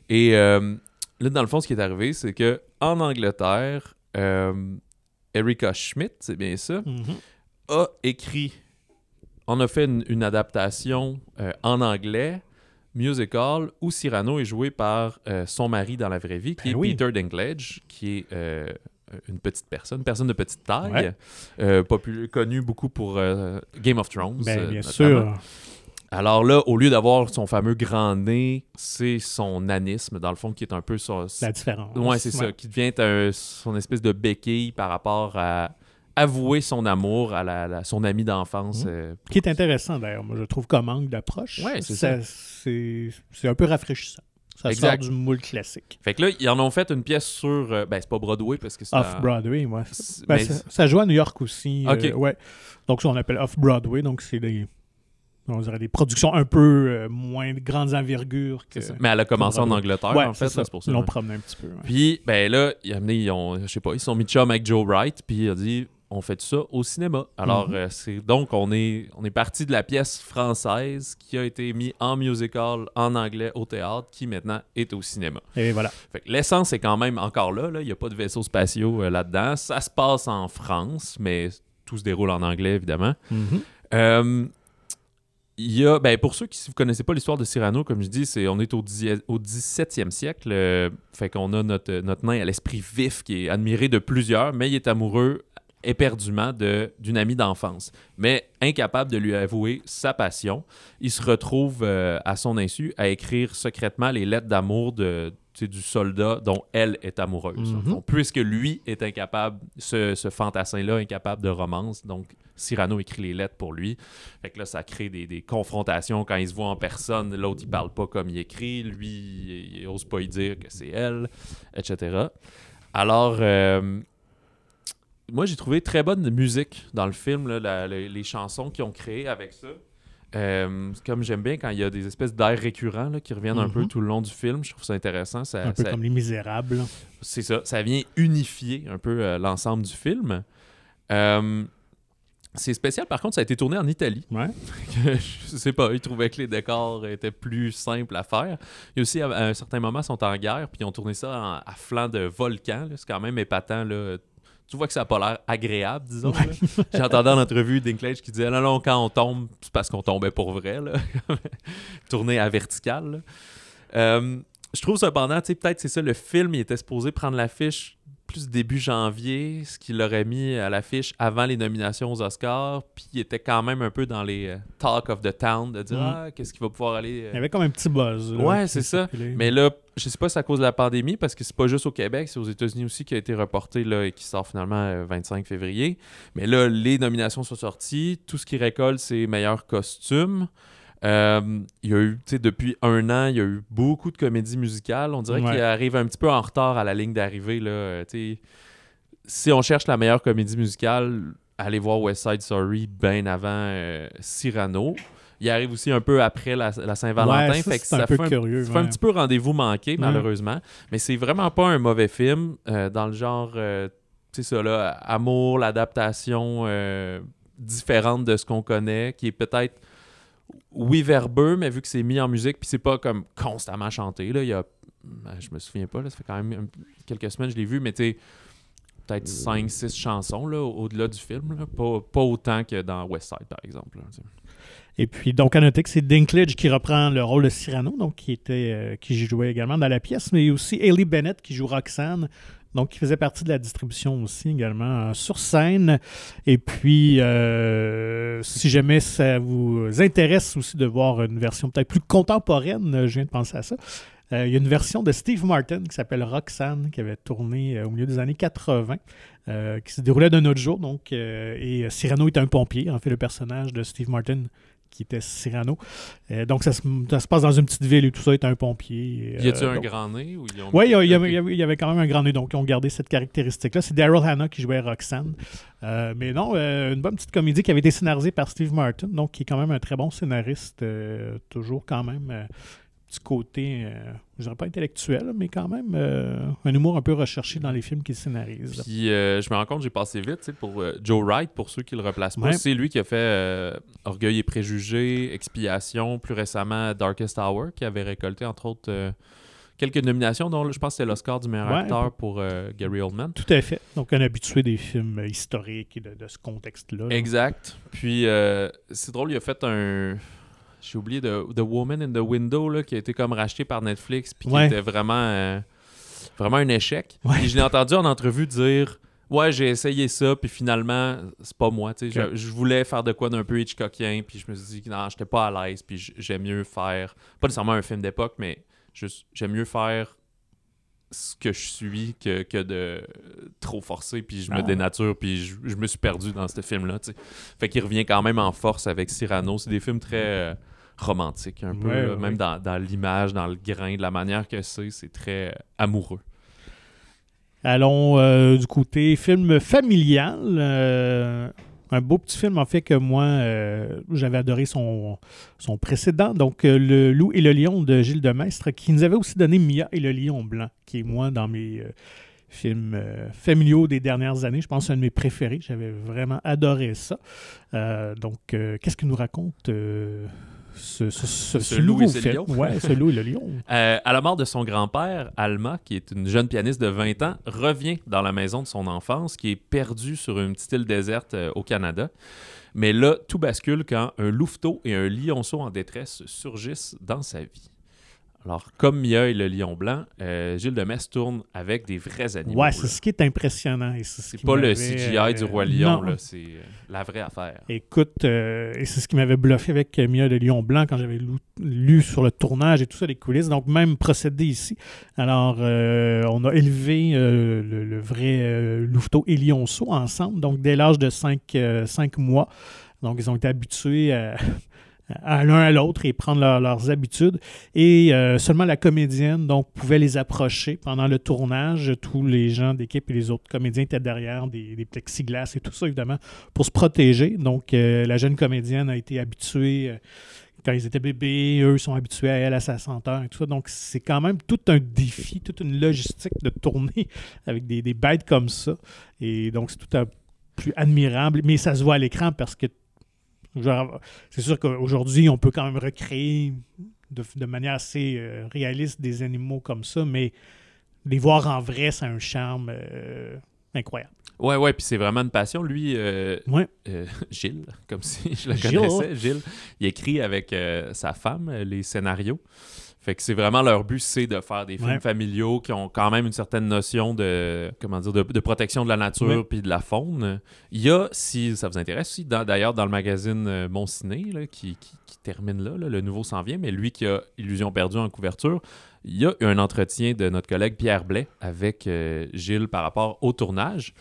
S2: Et euh, là, dans le fond, ce qui est arrivé, c'est que en Angleterre, euh, Erika Schmidt, c'est bien ça,
S1: Mhm.
S2: a écrit. On a fait une, une adaptation euh, en anglais, musical, où Cyrano est joué par son mari dans la vraie vie, qui
S1: Ben
S2: est
S1: oui.
S2: Peter Dinklage, qui est une petite personne, une personne de petite taille,
S1: Ouais.
S2: euh, populaire- connu beaucoup pour euh, Game of Thrones.
S1: Ben,
S2: euh,
S1: bien
S2: notamment.
S1: sûr.
S2: Alors là, au lieu d'avoir son fameux grand nez, c'est son nanisme, dans le fond, qui est un peu son,
S1: La différence.
S2: Ouais, c'est ça, qui devient un- son espèce de béquille par rapport à avouer son amour à la, la- son ami d'enfance. Euh,
S1: Qui est intéressant, d'ailleurs. Moi, je trouve comme angle d'approche.
S2: Ouais, c'est ça.
S1: C'est un peu rafraîchissant. Ça
S2: Exact.
S1: sort du moule classique.
S2: Fait que là, ils en ont fait une pièce sur. euh, ben, c'est pas Broadway parce que c'est.
S1: Off-Broadway, ouais. Ben,
S2: mais
S1: ça, ça joue à New York aussi.
S2: Ok.
S1: euh, ouais. Donc, ça, on appelle Off-Broadway. Donc, c'est des, on dirait des productions un peu euh, moins de grandes envergures que.
S2: Mais elle a commencé en. Angleterre,
S1: ouais,
S2: en fait,
S1: c'est ça.
S2: là, c'est pour ça.
S1: Ils l'ont promené un petit peu. ouais.
S2: Puis, ben là, ils, ont, je sais pas, ils sont mis chum avec Joe Wright, puis il a dit on fait ça au cinéma. Alors,
S1: Mhm.
S2: euh, c'est donc, on est, on est parti de la pièce française qui a été mise en musical, en anglais, au théâtre, qui maintenant est au cinéma.
S1: Et voilà.
S2: L'essence est quand même encore là. là. Il n'y a pas de vaisseaux spatiaux euh, là-dedans. Ça se passe en France, mais tout se déroule en anglais, évidemment. Euh, il y a, ben, pour ceux qui ne connaissaient pas l'histoire de Cyrano, comme je dis, c'est, on est au, dix- au 17e siècle. euh, fait qu'on a notre, notre nain à l'esprit vif qui est admiré de plusieurs, mais il est amoureux éperdument de, d'une amie d'enfance. Mais incapable de lui avouer sa passion, il se retrouve euh, à son insu à écrire secrètement les lettres d'amour de, du soldat dont elle est amoureuse.
S1: Mhm.
S2: Donc, puisque lui est incapable, ce, ce fantassin-là, incapable de romance, donc Cyrano écrit les lettres pour lui. Fait que là, ça crée des, des confrontations quand il se voit en personne. L'autre, il parle pas comme il écrit. Lui, il, il ose pas y dire que c'est elle, etc. Alors, euh, moi, j'ai trouvé très bonne musique dans le film, là, la- la- les chansons qu'ils ont créées avec ça. Euh, comme j'aime bien quand il y a des espèces d'airs récurrents là, qui reviennent un peu
S1: Mhm.
S2: tout le long du film, je trouve ça intéressant. Ça,
S1: Un peu
S2: ça-
S1: comme Les Misérables.
S2: c'est ça, ça vient unifier un peu euh, l'ensemble du film. Euh, c'est spécial, par contre, ça a été tourné en Italie.
S1: Ouais. [LAUGHS]
S2: je sais pas, ils trouvaient que les décors étaient plus simples à faire. Il y a aussi, à un certain moment, ils sont en guerre, puis ils ont tourné ça en- à flanc de volcan. C'est quand même épatant. Là. Tu vois que ça n'a pas l'air agréable, disons. là. J'entendais en entrevue Dinklage qui disait Non, non, quand on tombe, c'est parce qu'on tombait pour vrai. Là. [LAUGHS] Tourné à vertical. là. Euh, je trouve cependant, tu sais, peut-être c'est ça, le film, il était supposé prendre l'affiche plus début janvier, ce qu'il aurait mis à l'affiche avant les nominations aux Oscars, puis il était quand même un peu dans les euh, talk of the town, de dire
S1: Mm.
S2: ah, qu'est-ce qu'il va pouvoir aller. euh,
S1: Il y avait comme un petit buzz. là,
S2: Ouais,
S1: qui
S2: c'est ça. Mais là, je sais pas si c'est à cause de la pandémie, parce que c'est pas juste au Québec, c'est aux États-Unis aussi qui a été reporté là, et qui sort finalement le 25 février. Mais là, les nominations sont sorties. Tout ce qui récolte, c'est meilleur costume. Euh, il y a eu, tu sais, depuis un an, il y a eu beaucoup de comédies musicales. On dirait
S1: Ouais.
S2: qu'il arrive un petit peu en retard à la ligne d'arrivée. là. Euh, Si on cherche la meilleure comédie musicale, allez voir West Side Story bien avant euh, Cyrano. Il arrive aussi un peu après la, la Saint-Valentin.
S1: Ouais, ça,
S2: fait que
S1: c'est un
S2: ça
S1: peu
S2: fait un
S1: curieux.
S2: ça fait un petit peu rendez-vous manqué,
S1: Ouais.
S2: malheureusement. Mais c'est vraiment pas un mauvais film. euh, dans le genre, tu sais, ça, là, amour, l'adaptation différente de ce qu'on connaît, qui est peut-être, oui, verbeux, mais vu que c'est mis en musique, puis c'est pas comme constamment chanté. Là, il y a, ben, je me souviens pas, là, ça fait quand même quelques semaines que je l'ai vu, mais tu sais, peut-être 5-6 chansons là, au- au-delà du film. là. Pas, pas autant que dans West Side, par exemple. là.
S1: Et puis, donc, à noter que c'est Dinklage qui reprend le rôle de Cyrano, donc qui était euh, qui jouait également dans la pièce, mais aussi Hailey Bennett qui joue Roxanne, donc qui faisait partie de la distribution aussi également euh, sur scène. Et puis, euh, si jamais ça vous intéresse aussi de voir une version peut-être plus contemporaine, euh, je viens de penser à ça. il y a une version de Steve Martin qui s'appelle Roxanne, qui avait tourné au milieu des années 80, euh, qui se déroulait d'un autre jour. Donc, et Cyrano est un pompier, en fait, le personnage de Steve Martin qui était Cyrano. Euh, donc, ça se, ça se passe dans une petite ville et tout ça est un pompier.
S2: Y a-tu
S1: Euh,
S2: un
S1: donc-
S2: grand nez ou ils ont
S1: oui, il y, il avait- y avait- il y avait quand même un grand nez, donc ils ont gardé cette caractéristique-là. C'est Daryl Hannah qui jouait Roxanne. Euh, mais non, euh, une bonne petite comédie qui avait été scénarisée par Steve Martin, donc qui est quand même un très bon scénariste, euh, toujours quand même petit côté, euh, je dirais pas intellectuel, mais quand même euh, un humour un peu recherché dans les films qu'il scénarise.
S2: Puis euh, je me rends compte, j'ai passé vite, pour euh, Joe Wright, pour ceux qui le replacent pas.
S1: Ouais.
S2: C'est lui qui a fait Orgueil et Préjugés, Expiation, plus récemment Darkest Hour, qui avait récolté entre autres quelques nominations, dont je pense que c'est l'Oscar du meilleur
S1: Ouais.
S2: acteur pour euh, Gary Oldman.
S1: Tout à fait. Donc un habitué des films historiques et de, de ce contexte-là. là.
S2: Exact. Puis euh, c'est drôle, il a fait un. J'ai oublié de The Woman in the Window, là, qui a été comme racheté par Netflix, puis qui
S1: Ouais.
S2: était vraiment, euh, vraiment un échec.
S1: Ouais.
S2: Je l'ai entendu en entrevue dire Ouais, j'ai essayé ça, puis finalement, c'est pas moi. Je, je voulais faire de quoi d'un peu Hitchcockien, puis je me suis dit que non, j'étais pas à l'aise, puis j'aime mieux faire, pas nécessairement un film d'époque, mais juste, j'aime mieux faire ce que je suis que, que de trop forcer, puis je me
S1: Ah.
S2: dénature, puis je, je me suis perdu dans ce film-là. Fait qu'il revient quand même en force avec Cyrano. C'est des films très euh, romantiques, un peu,
S1: Ouais,
S2: là,
S1: ouais.
S2: même dans, dans l'image, dans le grain, de la manière que c'est, c'est très amoureux.
S1: Allons euh, du côté film familial. euh, un beau petit film, en fait, que moi, euh, j'avais adoré son, son précédent. Donc, Le Loup et le Lion de Gilles Demestre, qui nous avait aussi donné Mia et le Lion Blanc, qui est, moi, dans mes films euh, familiaux des dernières années. Je pense que c'est un de mes préférés. J'avais vraiment adoré ça. Euh, donc, euh, qu'est-ce qu'il nous raconte ce, ce, ce-
S2: Ce
S1: ce
S2: loup et ce lion.
S1: Ouais, ce Loup et le Lion. [LAUGHS]
S2: Euh, à la mort de son grand-père, Alma, qui est une jeune pianiste de 20 ans, revient dans la maison de son enfance, qui est perdue sur une petite île déserte euh, au Canada. Mais là, tout bascule quand un louveteau et un lionceau en détresse surgissent dans sa vie. Alors, comme Mia et le lion blanc, euh, Gilles de Metz tourne avec des vrais animaux.
S1: Ouais, c'est ce qui est impressionnant. et c'est ce
S2: pas le CGI
S1: euh,
S2: du Roi Lion, c'est euh, la vraie affaire.
S1: Écoute, euh, et c'est ce qui m'avait bluffé avec euh, Mia de Lion Blanc quand j'avais lu, lu sur le tournage et tout ça, les coulisses. Donc, même procédé ici. Alors, euh, on a élevé euh, le, le vrai euh, louveteau et lionceau ensemble, donc dès l'âge de 5 mois. Donc, ils ont été habitués à, à l'un à l'autre et prendre leur- leurs habitudes. Et euh, seulement la comédienne donc, pouvait les approcher pendant le tournage. Tous les gens d'équipe et les autres comédiens étaient derrière des, des plexiglas et tout ça, évidemment, pour se protéger. Donc, euh, la jeune comédienne a été habituée. euh, quand ils étaient bébés, eux sont habitués à elle, à sa senteur et tout ça. Donc, c'est quand même tout un défi, toute une logistique de tourner [LAUGHS] avec des, des bêtes comme ça. Et donc, c'est tout un plus admirable. Mais ça se voit à l'écran parce que c'est sûr qu'aujourd'hui, on peut quand même recréer de, de manière assez euh, réaliste des animaux comme ça, mais les voir en vrai, c'est un charme euh, incroyable.
S2: Ouais, ouais, puis c'est vraiment une passion. Lui, euh,
S1: Ouais.
S2: euh, [LAUGHS] Gilles, comme si je le connaissais, Gilles, il écrit avec euh, sa femme les scénarios. Fait que c'est vraiment leur but, c'est de faire des films
S1: Ouais.
S2: familiaux qui ont quand même une certaine notion de comment dire de, de protection de la nature puis de la faune. Il y a, si ça vous intéresse, aussi, d'ailleurs dans le magazine euh, Mon Ciné là, qui, qui- qui termine là, là, le nouveau s'en vient, mais lui qui a Illusion perdue en couverture, il y a un entretien de notre collègue Pierre Blais avec euh, Gilles par rapport au tournage.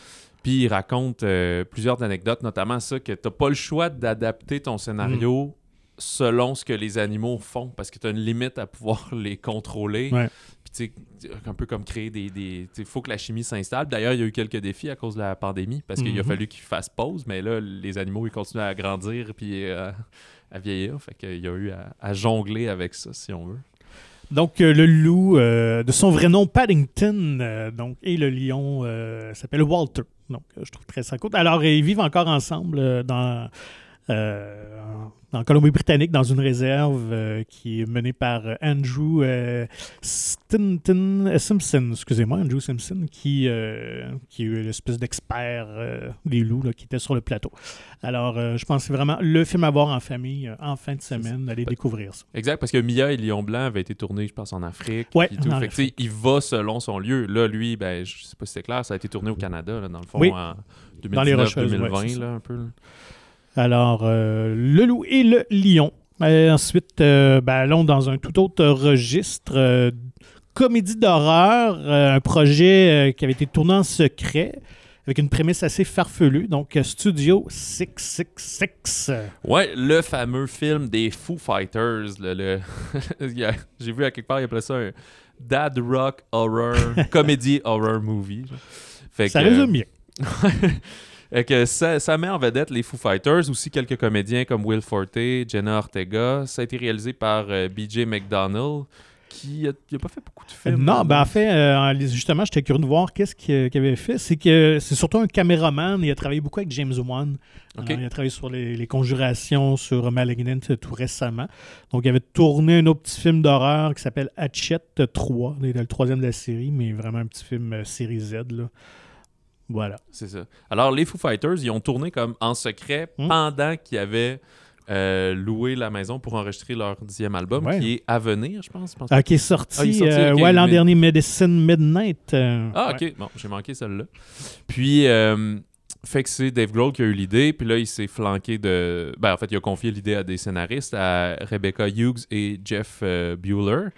S2: Puis il raconte euh, plusieurs anecdotes, notamment ça que tu n'as pas le choix d'adapter ton scénario selon ce que les animaux font, parce que tu as une limite à pouvoir [LAUGHS] les contrôler.
S1: Ouais.
S2: Puis un peu comme créer des... Il faut que la chimie s'installe. D'ailleurs, il y a eu quelques défis à cause de la pandémie, parce qu'il a
S1: Mhm.
S2: fallu qu'ils fassent pause, mais là, les animaux, ils continuent à grandir puis euh, à vieillir. Fait qu'il y a eu à, à jongler avec ça, si on veut.
S1: Donc, euh, le loup, euh, de son vrai nom, Paddington, donc, et le lion s'appelle Walter. Donc, je trouve très ça. Alors, ils vivent encore ensemble dans, euh, en Colombie-Britannique, dans une réserve euh, qui est menée par euh, Andrew euh, Stinton Simpson, excusez-moi, Andrew Simpson, qui, euh, qui est l'espèce d'expert des loups là, qui était sur le plateau. Alors, je pense que c'est vraiment le film à voir en famille en fin de semaine. Allez découvrir ça.
S2: Exact, parce que Mia et Lion Blanc avaient été tournés, je pense, en Afrique.
S1: Ouais,
S2: tout.
S1: en
S2: Fait il va selon son lieu. Là, lui, ben, je sais pas si c'est clair, ça a été tourné au Canada, là, dans le fond,
S1: Oui.
S2: en
S1: Dans les Rocheuses, ouais,
S2: 2019-2020,
S1: c'est ça.
S2: là, un peu.
S1: Alors, euh, le loup et le lion. Euh, ensuite, euh, ben, allons dans un tout autre registre. euh, comédie d'horreur, un projet qui avait été tourné en secret, avec une prémisse assez farfelue. Donc, Studio 666.
S2: Ouais, le fameux film des Foo Fighters. le- [LAUGHS] J'ai vu à quelque part, il appelait ça un Dad Rock Horror, [LAUGHS] Comedy Horror Movie. Fait
S1: Ça
S2: que,
S1: résume bien. [LAUGHS]
S2: Fait que ça, ça met en vedette les Foo Fighters, aussi quelques comédiens comme Will Forte, Jenna Ortega. Ça a été réalisé par euh, BJ McDonnell, qui a, il a pas fait beaucoup de films.
S1: non, ben en fait, euh, en- justement, j'étais curieux de voir qu'est-ce qu'il avait fait. C'est que c'est surtout un caméraman. Il a travaillé beaucoup avec James Wan. Alors, il a travaillé sur les, les conjurations, sur Malignant euh, tout récemment. Donc, il avait tourné un autre petit film d'horreur qui s'appelle Hatchet 3. Il est le troisième de la série, mais vraiment un petit film euh, série Z. Là. Voilà.
S2: C'est ça. Alors, les Foo Fighters, ils ont tourné comme en secret
S1: Hmm.
S2: pendant qu'ils avaient euh, loué la maison pour enregistrer leur dixième album,
S1: Ouais.
S2: qui est à venir, je pense.
S1: Ah, qui est sorti,
S2: Ah, sorti,
S1: euh,
S2: ok,
S1: ouais, l'an
S2: mais-
S1: dernier, Medicine Midnight. euh,
S2: Ah,
S1: ouais.
S2: ok. Bon, j'ai manqué celle-là. Puis, fait que c'est Dave Grohl qui a eu l'idée. Puis là, il s'est flanqué de. Ben, en fait, il a confié l'idée à des scénaristes, à Rebecca Hughes et Jeff Bueller.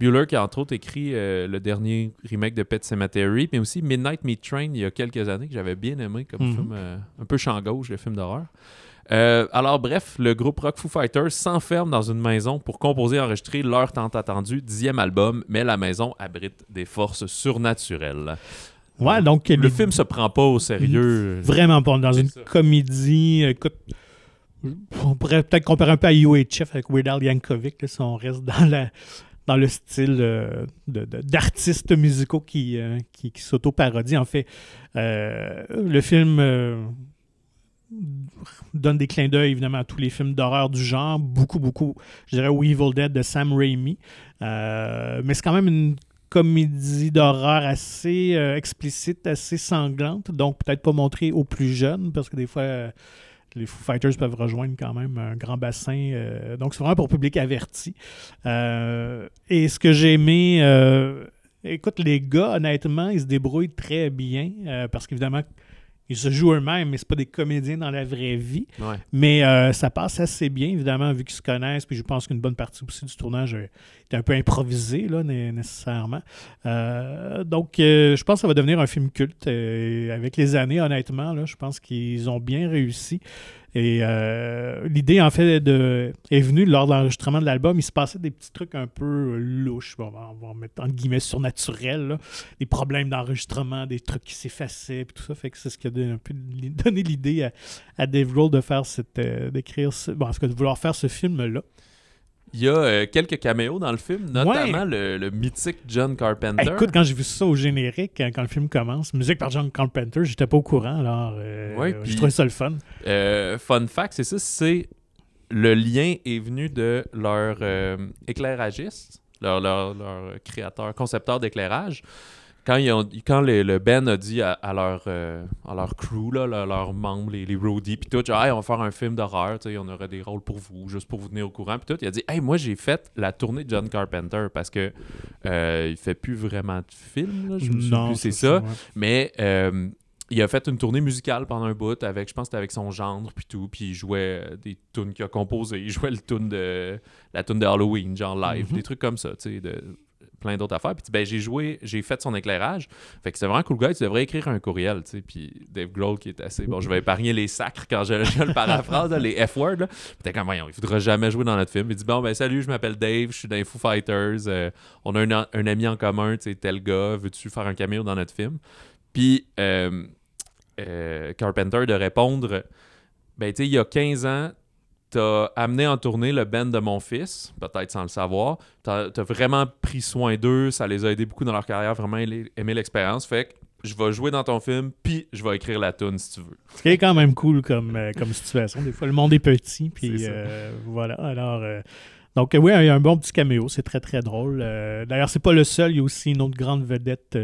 S2: Bueller qui a entre autres écrit euh, le dernier remake de Pet Cemetery, mais aussi Midnight Meat Train il y a quelques années que j'avais bien aimé comme
S1: Mhm.
S2: film, euh, un peu champ gauche, le film d'horreur. Euh, alors bref, le groupe Rock Foo Fighters s'enferme dans une maison pour composer et enregistrer leur tant attendu dixième album, mais la maison abrite des forces surnaturelles.
S1: Ouais, donc
S2: Le
S1: les-
S2: film se prend pas au sérieux.
S1: Vraiment pas. Dans une
S2: ça.
S1: comédie, écoute, on pourrait peut-être comparer un peu à UHF avec Weird Al Yankovic, là, si on reste dans, la, dans le style euh, d'artistes musicaux qui, euh, qui, qui s'auto-parodient. En fait, euh, le film donne des clins d'œil, évidemment, à tous les films d'horreur du genre. Beaucoup, beaucoup, je dirais, au Evil Dead de Sam Raimi. Mais c'est quand même une comédie d'horreur assez explicite, assez sanglante, donc peut-être pas montrée aux plus jeunes, parce que des fois, les Foo Fighters peuvent rejoindre quand même un grand bassin. donc, c'est vraiment pour public averti. et ce que j'ai aimé, écoute, les gars, honnêtement, ils se débrouillent très bien parce qu'évidemment, ils se jouent eux-mêmes, mais c'est pas des comédiens dans la vraie vie. Mais euh, ça passe assez bien, évidemment, vu qu'ils se connaissent. Puis je pense qu'une bonne partie aussi du tournage était un peu improvisé, là, nécessairement. Euh, donc, euh, je pense que ça va devenir un film culte. avec les années, honnêtement, là, je pense qu'ils ont bien réussi. Et euh, l'idée, en fait, de, est venue lors de l'enregistrement de l'album. Il se passait des petits trucs un peu louches, on va mettre en guillemets surnaturels, des problèmes d'enregistrement, des trucs qui s'effaçaient, tout ça. Fait que c'est ce qui a donné, un peu donné l'idée à, à, Dave Grohl de faire cette, euh, d'écrire, bon, en tout cas, de vouloir faire ce film-là.
S2: Il y a euh, quelques caméos dans le film, notamment le, mythique John Carpenter.
S1: écoute, quand j'ai vu ça au générique, quand, le film commence, musique par John Carpenter, j'étais pas au courant, alors euh, j'ai trouvé ça le fun.
S2: Euh, fun fact, c'est ça, c'est le lien est venu de leur éclairagiste, leur, leur, leur, créateur, concepteur d'éclairage quand, ils ont, quand le Ben a dit à, leur, euh, à leur crew, là, leurs membres, les, les roadies, puis tout, genre, on va faire un film d'horreur, on aurait des rôles pour vous, juste pour vous tenir au courant, puis tout, il a dit, hey, moi j'ai fait la tournée de John Carpenter parce que euh, il fait plus vraiment de films, je me souviens plus, c'est ça, mais euh, il a fait une tournée musicale pendant un bout avec, je pense que c'était avec son gendre puis tout, puis il jouait des tunes qu'il a composées, il jouait le tune de la tune de Halloween, genre live, mm-hmm. des trucs comme ça, tu sais, de plein d'autres affaires. Puis ben, j'ai joué, j'ai fait son éclairage. Fait que c'est vraiment cool gars, tu devrais écrire un courriel, tu sais. Puis Dave Grohl qui est assez bon, je vais épargner les sacres quand je, le paraphrase, les F-words. Puis comme, voyons, il faudra jamais jouer dans notre film. Il dit, bon, ben salut, je m'appelle Dave, je suis dans Foo Fighters, euh, on a un, ami en commun, tu sais, tel gars, veux-tu faire un caméo dans notre film? Puis euh, euh, Carpenter de répondre, ben tu sais, il y a 15 ans, t'as amené en tournée le band de mon fils, peut-être sans le savoir. T'as as vraiment pris soin d'eux, ça les a aidés beaucoup dans leur carrière, vraiment aimé l'expérience. Fait que je vais jouer dans ton film, puis je vais écrire la tune si tu veux.
S1: Ce qui est quand même cool comme, euh, comme situation. Des fois, le monde est petit, puis euh, voilà. Alors. Euh, donc, oui, il y a un bon petit caméo, c'est très très drôle. D'ailleurs, c'est pas le seul, il y a aussi une autre grande vedette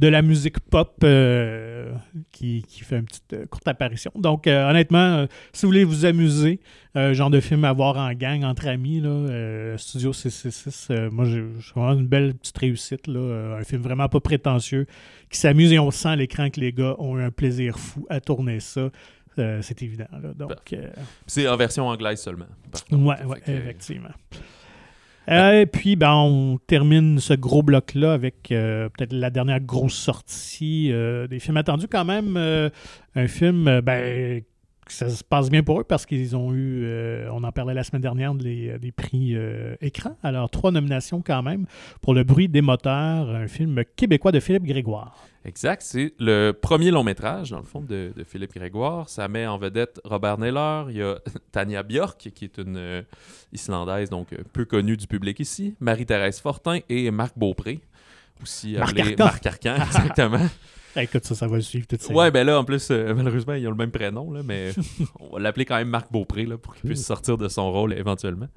S1: de la musique pop euh, qui, fait une petite euh, courte apparition. Donc, euh, honnêtement, si vous voulez vous amuser, genre de film à voir en gang, entre amis, là, Studio 666, moi, j'ai vraiment une belle petite réussite. Là, un film vraiment pas prétentieux, qui s'amuse et on sent à l'écran que les gars ont eu un plaisir fou à tourner ça. c'est évident. Donc,
S2: c'est en version anglaise seulement.
S1: Oui, ouais, effectivement. Euh, et puis, ben, on termine ce gros bloc-là avec euh, peut-être la dernière grosse sortie euh, des films attendus. Quand même, un film, ben, ça se passe bien pour eux parce qu'ils ont eu, on en parlait la semaine dernière, des, des prix écran. Alors, trois nominations quand même pour Le bruit des moteurs, un film québécois de Philippe Grégoire.
S2: Exact. C'est le premier long métrage, dans le fond, de, Philippe Grégoire. Ça met en vedette Robert Neller. Il y a [LAUGHS] Tania Björk, qui est une euh, Islandaise, donc euh, peu connue du public ici. Marie-Thérèse Fortin et Marc Beaupré. Aussi
S1: appelé
S2: Marc Arcan, [LAUGHS] exactement.
S1: Écoute, ça, ça va suivre tout ça.
S2: Ouais, ben là, en plus, euh, malheureusement, ils ont le même prénom, là, mais [LAUGHS] on va l'appeler quand même Marc Beaupré là, pour qu'il puisse sortir de son rôle éventuellement.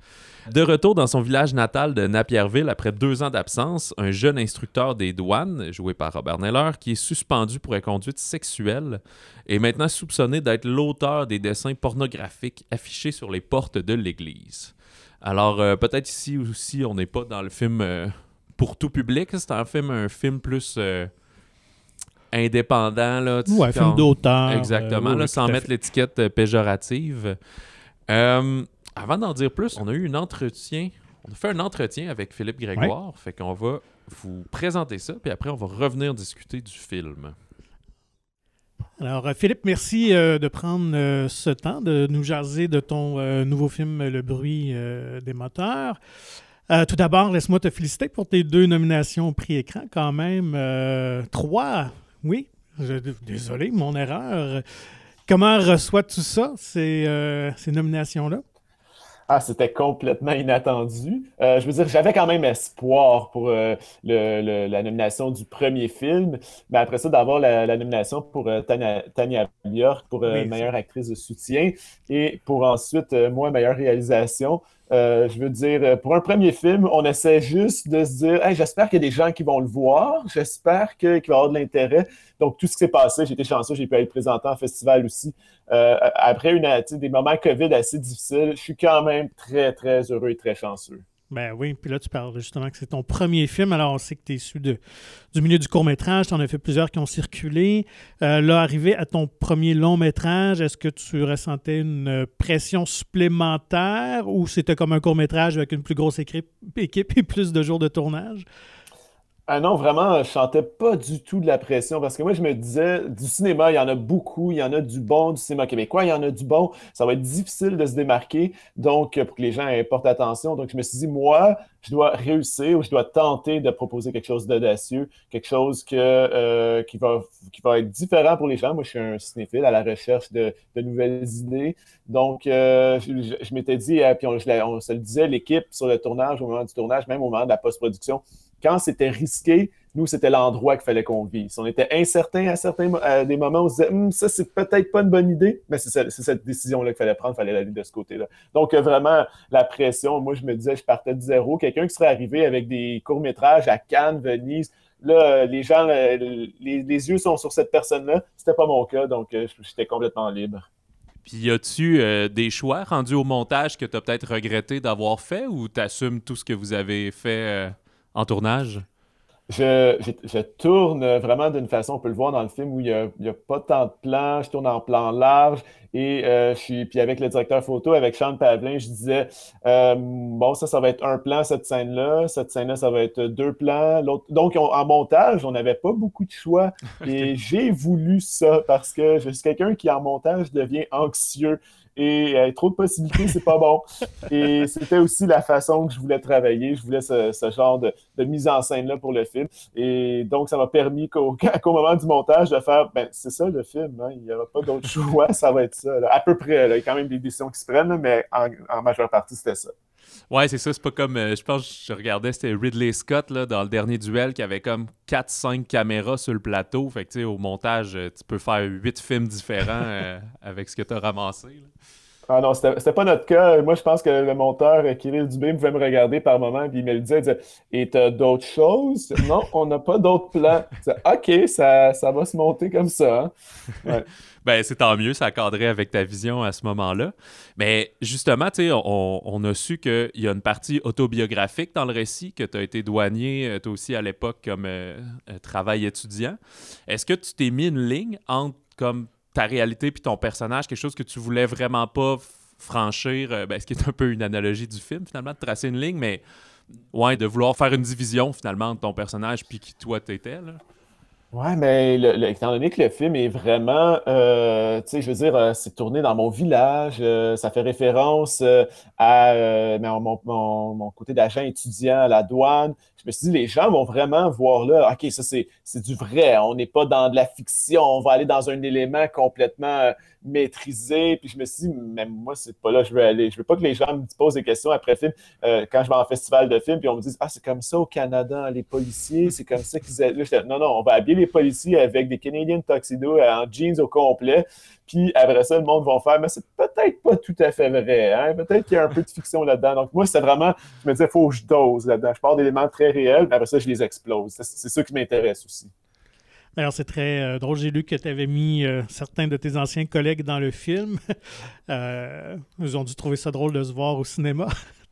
S2: De retour dans son village natal de Napierville après deux ans d'absence, un jeune instructeur des douanes, joué par Robert Neller, qui est suspendu pour inconduite sexuelle, est maintenant soupçonné d'être l'auteur des dessins pornographiques affichés sur les portes de l'église. Alors, euh, peut-être ici aussi, on n'est pas dans le film euh, pour tout public. C'est un film, un film plus indépendant. Là,
S1: ouais, film d'auteur.
S2: Exactement, euh, sans mettre l'étiquette euh, péjorative. Euh, avant d'en dire plus, on a eu un entretien. On a fait un entretien avec Philippe Grégoire. Fait qu'on va vous présenter ça, puis après, on va revenir discuter du film.
S1: Alors, Philippe, merci de prendre ce temps de nous jaser de ton nouveau film Le bruit des moteurs. tout d'abord, laisse-moi te féliciter pour tes deux nominations au prix écran, quand même. trois oui, désolé, mon erreur. Comment reçoit tout ça, ces, euh, ces nominations-là?
S3: Ah, c'était complètement inattendu. Euh, je veux dire, j'avais quand même espoir pour euh, la nomination du premier film, mais après ça, d'avoir la, nomination pour Tania, Tania, Björk pour meilleure actrice de soutien et pour ensuite, moi, meilleure réalisation. Euh, je veux dire, pour un premier film, on essaie juste de se dire j'espère qu'il y a des gens qui vont le voir, j'espère qu'il va avoir de l'intérêt. Donc, tout ce qui s'est passé, j'ai été chanceux, j'ai pu être présenté en festival aussi. après une, des moments COVID assez difficiles, je suis quand même très, très heureux et très chanceux.
S1: Ben oui, puis là, tu parles justement que c'est ton premier film. Alors, on sait que tu es issu du milieu du court-métrage. Tu en as fait plusieurs qui ont circulé. Euh, là, arrivé à ton premier long-métrage, est-ce que tu ressentais une pression supplémentaire ou c'était comme un court-métrage avec une plus grosse équipe et plus de jours de tournage?
S3: Ah non, vraiment, je sentais pas du tout de la pression parce que moi, je me disais, du cinéma, il y en a beaucoup, il y en a du bon, du cinéma québécois, il y en a du bon. Ça va être difficile de se démarquer, donc pour que les gens portent attention. Donc, je me suis dit, moi, je dois réussir ou je dois tenter de proposer quelque chose d'audacieux, quelque chose que, euh, qui, va, qui va être différent pour les gens. Moi, je suis un cinéphile à la recherche de, nouvelles idées. Donc, euh, je, m'étais dit, euh, puis on, on se le disait, l'équipe sur le tournage, au moment du tournage, même au moment de la post-production, quand c'était risqué, nous, c'était l'endroit qu'il fallait qu'on vise. On était incertain à certains des moments, on se disait, hum, ça, c'est peut-être pas une bonne idée, mais c'est cette décision-là qu'il fallait prendre, il fallait aller de ce côté-là. Donc, euh, vraiment, la pression, moi, je me disais, je partais de zéro. Quelqu'un qui serait arrivé avec des courts-métrages à Cannes, Venise, là, les gens, les, yeux sont sur cette personne-là. C'était pas mon cas, donc euh, j'étais complètement libre.
S2: Puis y a-tu euh, des choix rendus au montage que tu as peut-être regretté d'avoir fait ou tu assumes tout ce que vous avez fait en tournage?
S3: Je, tourne vraiment d'une façon, on peut le voir dans le film, où il n'y a, pas tant de plans. Je tourne en plan large et euh, je suis, puis avec le directeur photo, avec Sean Pavlin, je disais euh, bon, ça, ça va être un plan, cette scène-là. Cette scène-là, ça va être deux plans. Donc, en montage, on n'avait pas beaucoup de choix. [LAUGHS] Et j'ai voulu ça parce que je suis quelqu'un qui, en montage, devient anxieux et euh, trop de possibilités, c'est pas bon. Et c'était aussi la façon que je voulais travailler. Je voulais ce, genre de, mise en scène-là pour le film. Et donc, ça m'a permis qu'au [LAUGHS] moment du montage, de faire, ben, c'est ça le film, hein. il n'y aura pas d'autre [LAUGHS] choix, ça va être ça. À peu près, il y a quand même des décisions qui se prennent, mais en majeure partie, c'était ça.
S2: Ouais, c'est ça. C'est pas comme. Euh, je pense que je regardais, c'était Ridley Scott là, dans le dernier duel qui avait comme 4-5 caméras sur le plateau. Fait que, tu sais, au montage, euh, tu peux faire 8 films différents [LAUGHS] euh, avec ce que tu as ramassé.
S3: Ah non, c'était pas notre cas. Moi, je pense que le monteur Kirill Dubé pouvait me regarder par moment puis il me le disait, il disait Et t'as d'autres choses Non, on n'a pas d'autres plans. ok, ça, ça va se monter comme ça. Hein. [LAUGHS]
S2: ben, c'est tant mieux, ça cadrait avec ta vision à ce moment-là. Mais justement, tu sais, on, a su qu'il y a une partie autobiographique dans le récit, que tu as été douanier, euh, toi aussi à l'époque, comme euh, euh, travail étudiant. Est-ce que tu t'es mis une ligne entre comme ta réalité puis ton personnage, quelque chose que tu voulais vraiment pas franchir, ben, ce qui est un peu une analogie du film, finalement, de tracer une ligne, mais ouais, de vouloir faire une division finalement entre ton personnage puis qui toi t'étais, là?
S3: Ouais, mais étant donné que le film est vraiment, euh, tu sais, je veux dire, euh, c'est tourné dans mon village, euh, ça fait référence à mon, côté d'agent étudiant à la douane. Je me suis dit, les gens vont vraiment voir là, OK, ça c'est du vrai, on n'est pas dans de la fiction, on va aller dans un élément complètement maîtrisé. Puis je me suis dit, même moi, c'est pas là que je veux aller. Je veux pas que les gens me posent des questions après film, quand je vais en festival de film, puis on me dise, ah, c'est comme ça au Canada, les policiers, c'est comme ça qu'ils. Non, non, on va habiller les policiers avec des Canadian Tuxedo en jeans au complet. Puis après ça, le monde va faire, mais c'est peut-être pas tout à fait vrai. Hein? Peut-être qu'il y a un peu de fiction là-dedans. Donc moi, c'est vraiment, je me disais, il faut que je dose là-dedans. Je parle d'éléments très réels, mais après ça, je les explose. C'est ça qui m'intéresse aussi.
S1: Alors, c'est très euh, drôle. J'ai lu que tu avais mis euh, certains de tes anciens collègues dans le film. [LAUGHS] Euh, ils ont dû trouver ça drôle de se voir au cinéma. [LAUGHS]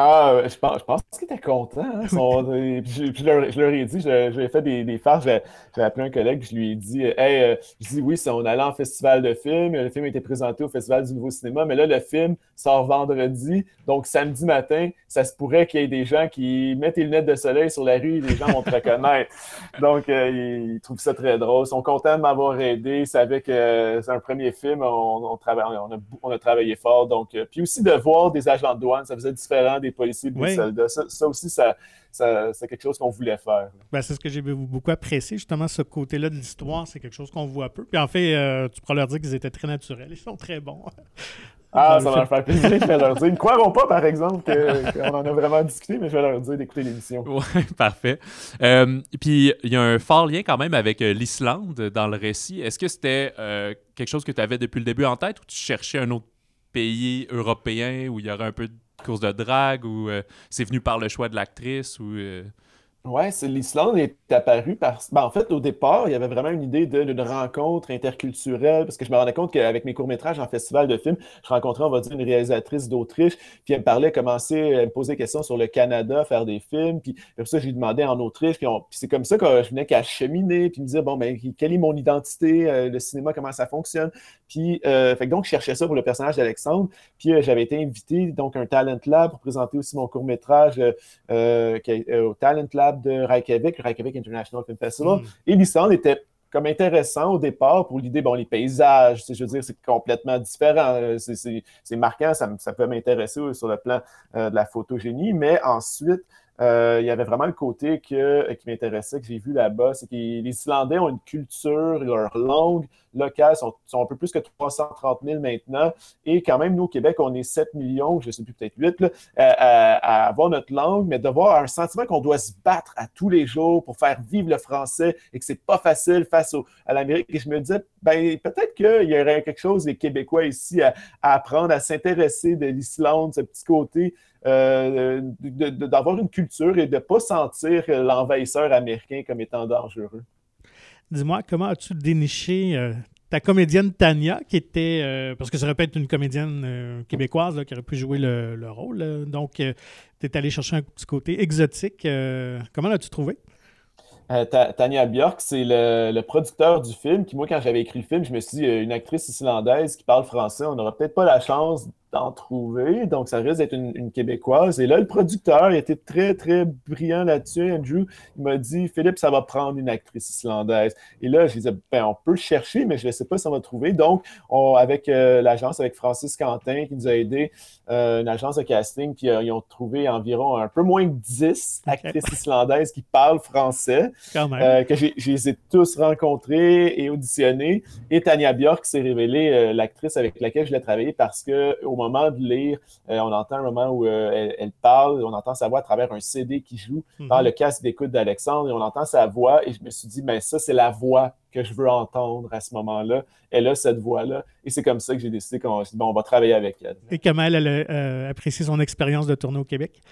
S3: Ah, je pense, je pense qu'ils étaient contents. Hein. je, leur, ai dit, j'avais fait des, des farces. J'ai appelé un collègue, je lui ai dit Hey, euh, je dis oui, on allait en festival de film. Le film a été présenté au Festival du Nouveau Cinéma, mais là, le film sort vendredi. Donc, samedi matin, ça se pourrait qu'il y ait des gens qui mettent les lunettes de soleil sur la rue et les gens vont te reconnaître. [LAUGHS] Donc, euh, ils, trouvent ça très drôle. Ils sont contents de m'avoir aidé. Ils savaient que c'est un premier film. On, on, on, a, on, a, travaillé fort. Donc, euh, puis aussi de voir des agents de douane, ça faisait différent des policiers de Ça, aussi, ça, c'est quelque chose qu'on voulait faire.
S1: Ben, c'est ce que j'ai beaucoup apprécié, justement, ce côté-là de l'histoire. C'est quelque chose qu'on voit peu. Puis en fait, euh, tu pourras leur dire qu'ils étaient très naturels. Ils sont très bons.
S3: Ah, ça va leur faire plaisir, je vais leur dire. [LAUGHS] Ils ne croiront pas, par exemple, qu'on en a vraiment discuté, mais je vais leur dire d'écouter l'émission.
S2: Oui, [LAUGHS] parfait. Euh, puis, il y a un fort lien quand même avec euh, l'Islande dans le récit. Est-ce que c'était quelque chose que tu avais depuis le début en tête ou tu cherchais un autre pays européen où il y aurait un peu course de drague ou c'est venu par le choix de l'actrice ou
S3: C'est l'Islande est apparue parce ben, en fait, au départ, il y avait vraiment une idée d'une rencontre interculturelle, parce que je me rendais compte qu'avec mes courts-métrages en festival de films, je rencontrais, on va dire, une réalisatrice d'Autriche, puis elle me parlait, commencer, elle me posait des questions sur le Canada, faire des films, puis pour ça, j'ai demandé en Autriche, puis, c'est comme ça que je venais qu'à cheminer, puis me dire, bon, ben, quelle est mon identité, euh, le cinéma, comment ça fonctionne, puis, euh, fait donc, je cherchais ça pour le personnage d'Alexandre, puis euh, j'avais été invité, donc, un Talent Lab pour présenter aussi mon court-métrage au Talent Lab de Reykjavik, Reykjavik International Film Festival. Mm. Et l'Islande était comme intéressant au départ pour l'idée, bon, les paysages, je veux dire, c'est complètement différent. C'est marquant, ça, ça peut m'intéresser sur le plan euh, de la photogénie, mais ensuite, euh, il y avait vraiment le côté que, qui m'intéressait, que j'ai vu là-bas, c'est que les Islandais ont une culture, leur langue locale sont, sont, un peu plus que 330 000 maintenant. Et quand même, nous, au Québec, on est 7 millions, je ne sais plus, peut-être 8, là, à, avoir notre langue, mais d'avoir un sentiment qu'on doit se battre à tous les jours pour faire vivre le français et que c'est pas facile face à l'Amérique. Et je me disais, ben, peut-être qu'il y aurait quelque chose des Québécois ici à, à apprendre, à s'intéresser de l'Islande, ce petit côté euh, d'avoir une culture et de ne pas sentir l'envahisseur américain comme étant dangereux.
S1: Dis-moi, comment as-tu déniché euh, ta comédienne Tania, qui était, euh, parce que ça aurait pu être une comédienne québécoise qui aurait pu jouer le, rôle, donc tu es allé chercher un petit côté exotique. comment l'as-tu trouvé?
S3: Tania Björk, c'est le, le, producteur du film qui, moi, quand j'avais écrit le film, je me suis dit, une actrice islandaise qui parle français, on n'aura peut-être pas la chance d'en trouver. Donc, ça risque d'être une, Québécoise. Et là, le producteur il était très, très brillant là-dessus. Andrew, il m'a dit Philippe, ça va prendre une actrice islandaise. Et là, je disais ben, on peut chercher, mais je ne sais pas si on va trouver. Donc, on, avec euh, l'agence, avec Francis Quentin qui nous a aidé, euh, une agence de casting, puis euh, ils ont trouvé environ un peu moins de 10 actrices islandaises qui parlent français, que je les ai tous rencontrées et auditionnées. Et Tania Björk s'est révélée l'actrice avec laquelle je l'ai travaillé parce que moment de lire, euh, on entend un moment où euh, elle, parle, on entend sa voix à travers un CD qui joue dans mhm. le casque d'écoute d'Alexandre et on entend sa voix et je me suis dit, ben ça, c'est la voix que je veux entendre à ce moment-là. Elle a cette voix-là. Et c'est comme ça que j'ai décidé qu'on bon, on va travailler avec elle.
S1: Et comment elle a euh, apprécié son expérience de tournée au Québec?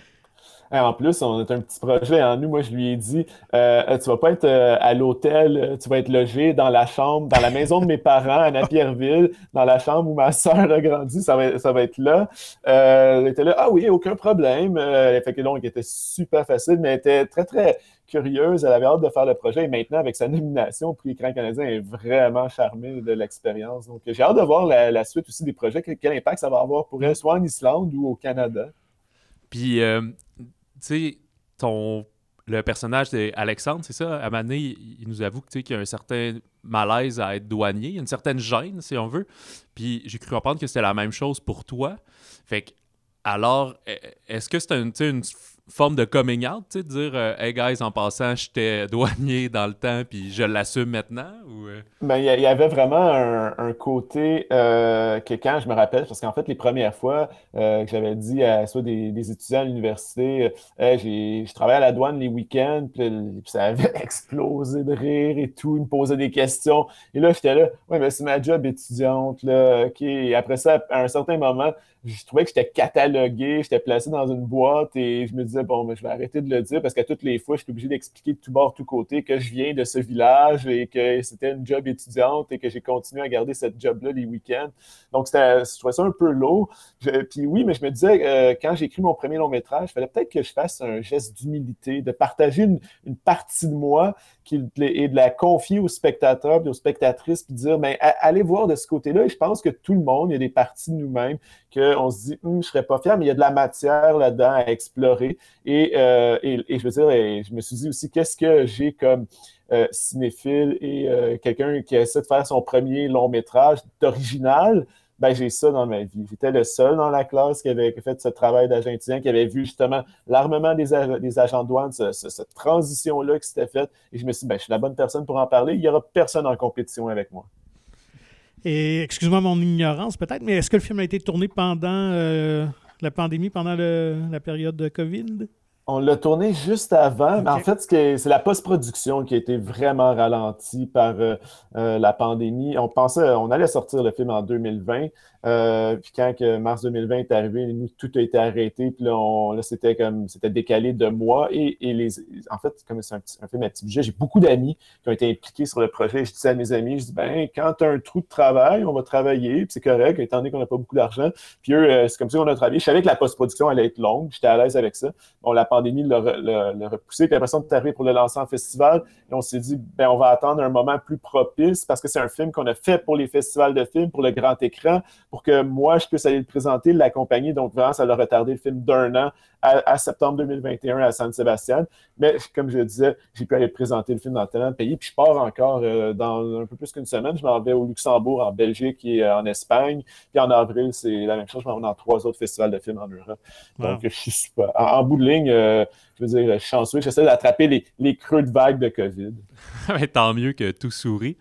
S3: En plus, on a un petit projet en nous. Moi, je lui ai dit euh, euh Tu vas pas être euh, à l'hôtel, euh, tu vas être logé dans la chambre, dans la maison de mes parents à Napierville, dans la chambre où ma soeur a grandi, ça va, ça va être là. elle était là, ah oui, aucun problème. Elle fait que donc, était super facile, mais elle était très, très curieuse. Elle avait hâte de faire le projet. Et maintenant, avec sa nomination au prix écran canadien, elle est vraiment charmée de l'expérience. Donc, j'ai hâte de voir la, la, suite aussi des projets, quel impact ça va avoir pour elle, soit en Islande ou au Canada?
S2: Puis, sais, ton le personnage d'Alexandre, c'est ça, à un il, nous avoue qu'il y a un certain malaise à être douanier, une certaine gêne, si on veut. Puis j'ai cru comprendre que c'était la même chose pour toi. Fait que, alors, e, est-ce que c'est une, une forme de coming out, tu sais, de dire euh, Hey guys, en passant, j'étais [LAUGHS] douanier dans le temps, puis je l'assume maintenant ou, euh?
S3: ben, il y, avait vraiment un, côté euh, que quand je me rappelle, parce qu'en fait, les premières fois que j'avais dit à soit des, étudiants à l'université, je travaille à la douane les week-ends, puis, ça avait [LAUGHS] explosé de rire et tout, ils me posaient des questions. Et là, j'étais là, ouais, mais c'est ma job étudiante, là, OK. Après ça, à un certain moment, je trouvais que j'étais catalogué, j'étais placé dans une boîte et je me disais, bon, mais je vais arrêter de le dire parce qu'à toutes les fois, je suis obligé d'expliquer de tout bord, de tout côté que je viens de ce village et que c'était une job étudiante et que j'ai continué à garder cette job-là les week-ends. Donc, je trouvais ça un peu lourd. puis oui, mais je me disais, euh, quand j'ai écrit mon premier long métrage, il fallait peut-être que je fasse un geste d'humilité, de partager une, partie de moi et de la confier aux spectateurs et aux spectatrices, puis dire, mais allez voir de ce côté-là. Et je pense que tout le monde, il y a des parties de nous-mêmes qu'on se dit, hum, je serais pas fier, mais il y a de la matière là-dedans à explorer. Et, euh, et, je veux dire, je me suis dit aussi, qu'est-ce que j'ai comme euh, cinéphile et euh, quelqu'un qui essaie de faire son premier long métrage d'original? Ben, j'ai ça dans ma vie. J'étais le seul dans la classe qui avait fait ce travail d'agent étudiant, qui avait vu justement l'armement des, agents de douane, cette transition-là qui s'était faite. Et je me suis dit, ben, je suis la bonne personne pour en parler. Il n'y aura personne en compétition avec moi.
S1: Et excuse-moi mon ignorance peut-être, mais est-ce que le film a été tourné pendant euh, la pandémie, pendant la période de COVID?
S3: On l'a tourné juste avant, mais en fait, c'est la post-production qui a été vraiment ralentie par euh, euh, la pandémie. On pensait, on allait sortir le film en 2020, euh, puis quand que mars 2020 est arrivé, nous, tout a été arrêté, puis là, là c'était comme, c'était décalé de mois, et, et, les, en fait, comme c'est un, un, film à petit budget, j'ai beaucoup d'amis qui ont été impliqués sur le projet. Je disais à mes amis, je dis, ben, quand tu as un trou de travail, on va travailler, puis c'est correct, étant donné qu'on n'a pas beaucoup d'argent. Puis eux, c'est comme ça qu'on a travaillé. Je savais que la post-production allait être longue, j'étais à l'aise avec ça. Bon, la pandémie l'a repoussé. Puis après ça, on est arrivé pour le lancer en festival. Et on s'est dit, ben, on va attendre un moment plus propice parce que c'est un film qu'on a fait pour les festivals de films, pour le grand écran, pour que moi, je puisse aller le présenter, l'accompagner. Donc, vraiment, ça a retardé le film d'un an à, septembre 2021 à San Sebastian. Mais comme je le disais, j'ai pu aller présenter le film dans tellement de pays. Puis je pars encore euh, dans un peu plus qu'une semaine. Je m'en vais au Luxembourg, en Belgique et euh, en Espagne. Puis en avril, c'est la même chose. Je m'en vais dans trois autres festivals de films en Europe. Donc, je suis super. En, bout de ligne, euh, je veux dire, chanceux. J'essaie d'attraper les, creux de vague de COVID. [LAUGHS]
S2: Tant mieux que tout sourit.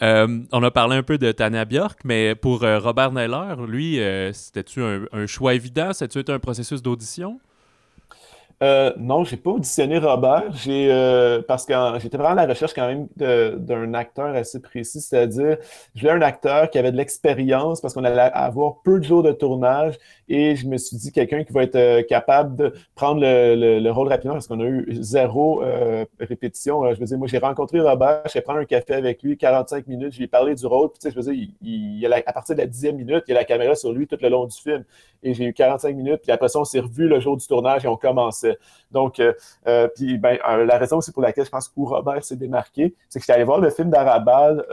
S2: on a parlé un peu de Tania Bjork, mais pour Robert Neller, lui, c'était-tu un, un, choix évident? C'était-tu un processus d'audition?
S3: Euh, non, j'ai pas auditionné Robert. J'ai euh, parce que j'étais vraiment à la recherche quand même d'un acteur assez précis, c'est-à-dire je voulais un acteur qui avait de l'expérience parce qu'on allait avoir peu de jours de tournage. Et je me suis dit quelqu'un qui va être euh, capable de prendre le, rôle rapidement parce qu'on a eu zéro euh, répétition. Je veux dire, moi j'ai rencontré Robert, j'ai pris un café avec lui, 45 minutes, je lui ai parlé du rôle, puis tu sais, je veux dire, il, il, à partir de la dixième minute, il y a la caméra sur lui tout le long du film. Et j'ai eu 45 minutes, puis après ça on s'est revu le jour du tournage et on commençait. Donc, euh, euh, puis ben, euh, la raison aussi pour laquelle je pense que Robert s'est démarqué, c'est que j'étais allé voir le film d'Arabal,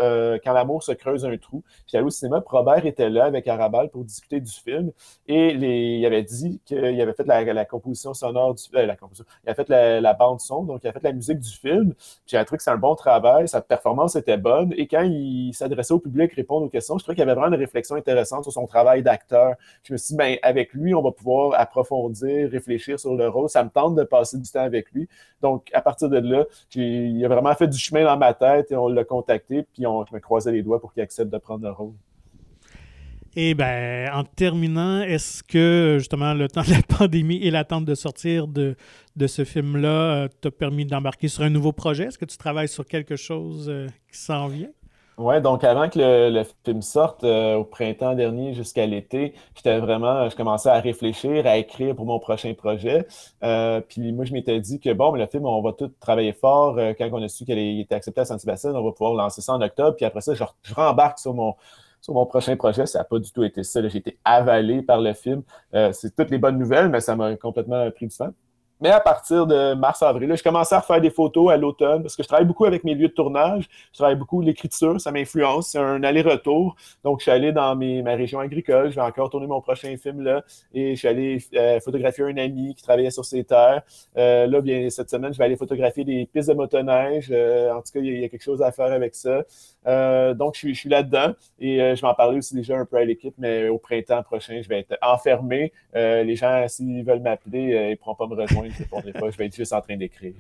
S3: Quand l'amour se creuse un trou. J'étais allé au cinéma, puis Robert était là avec Arabal pour discuter du film. Et il avait dit qu'il avait fait la, composition sonore du la composition, il avait fait la, bande son, donc il a fait la musique du film. J'ai trouvé que c'est un bon travail, sa performance était bonne. Et quand il s'adressait au public, répondre aux questions, je trouvais qu'il avait vraiment une réflexion intéressante sur son travail d'acteur. Je me suis dit, ben, avec lui, on va pouvoir approfondir, réfléchir sur le rôle. Tente de passer du temps avec lui. Donc, à partir de là, il a vraiment fait du chemin dans ma tête et on l'a contacté, puis on, me croisais les doigts pour qu'il accepte de prendre le rôle.
S1: Et bien, en terminant, est-ce que justement le temps de la [LAUGHS] pandémie et l'attente de sortir de, de ce film-là euh, t'a permis d'embarquer sur un nouveau projet? Est-ce que tu travailles sur quelque chose euh, qui s'en vient?
S3: Ouais, donc avant que le, film sorte euh, au printemps dernier jusqu'à l'été, j'étais vraiment, je commençais à réfléchir, à écrire pour mon prochain projet. Euh, puis moi, je m'étais dit que bon, mais le film, on va tout travailler fort. Euh, quand on a su qu'elle était acceptée à Saint-Sébastien, on va pouvoir lancer ça en octobre. Puis après ça, je, je rembarque sur mon sur mon prochain projet. Ça n'a pas du tout été ça. J'ai été avalé par le film. c'est toutes les bonnes nouvelles, mais ça m'a complètement pris du temps. Mais à partir de mars-avril, je commençais à refaire des photos à l'automne parce que je travaille beaucoup avec mes lieux de tournage. Je travaille beaucoup l'écriture, ça m'influence. C'est un aller-retour. Donc, je suis allé dans ma région agricole. Je vais encore tourner mon prochain film là. Et je suis allé euh, photographier un ami qui travaillait sur ses terres. Euh, là, cette semaine, je vais aller photographier des pistes de motoneige. Euh, en tout cas, il y, a quelque chose à faire avec ça. donc, je suis, je suis là-dedans. Et je vais en parler aussi déjà un peu à l'équipe, mais au printemps prochain, je vais être enfermé. les gens, s'ils veulent m'appeler, ils ne pourront pas me rejoindre je vais être juste en train d'écrire.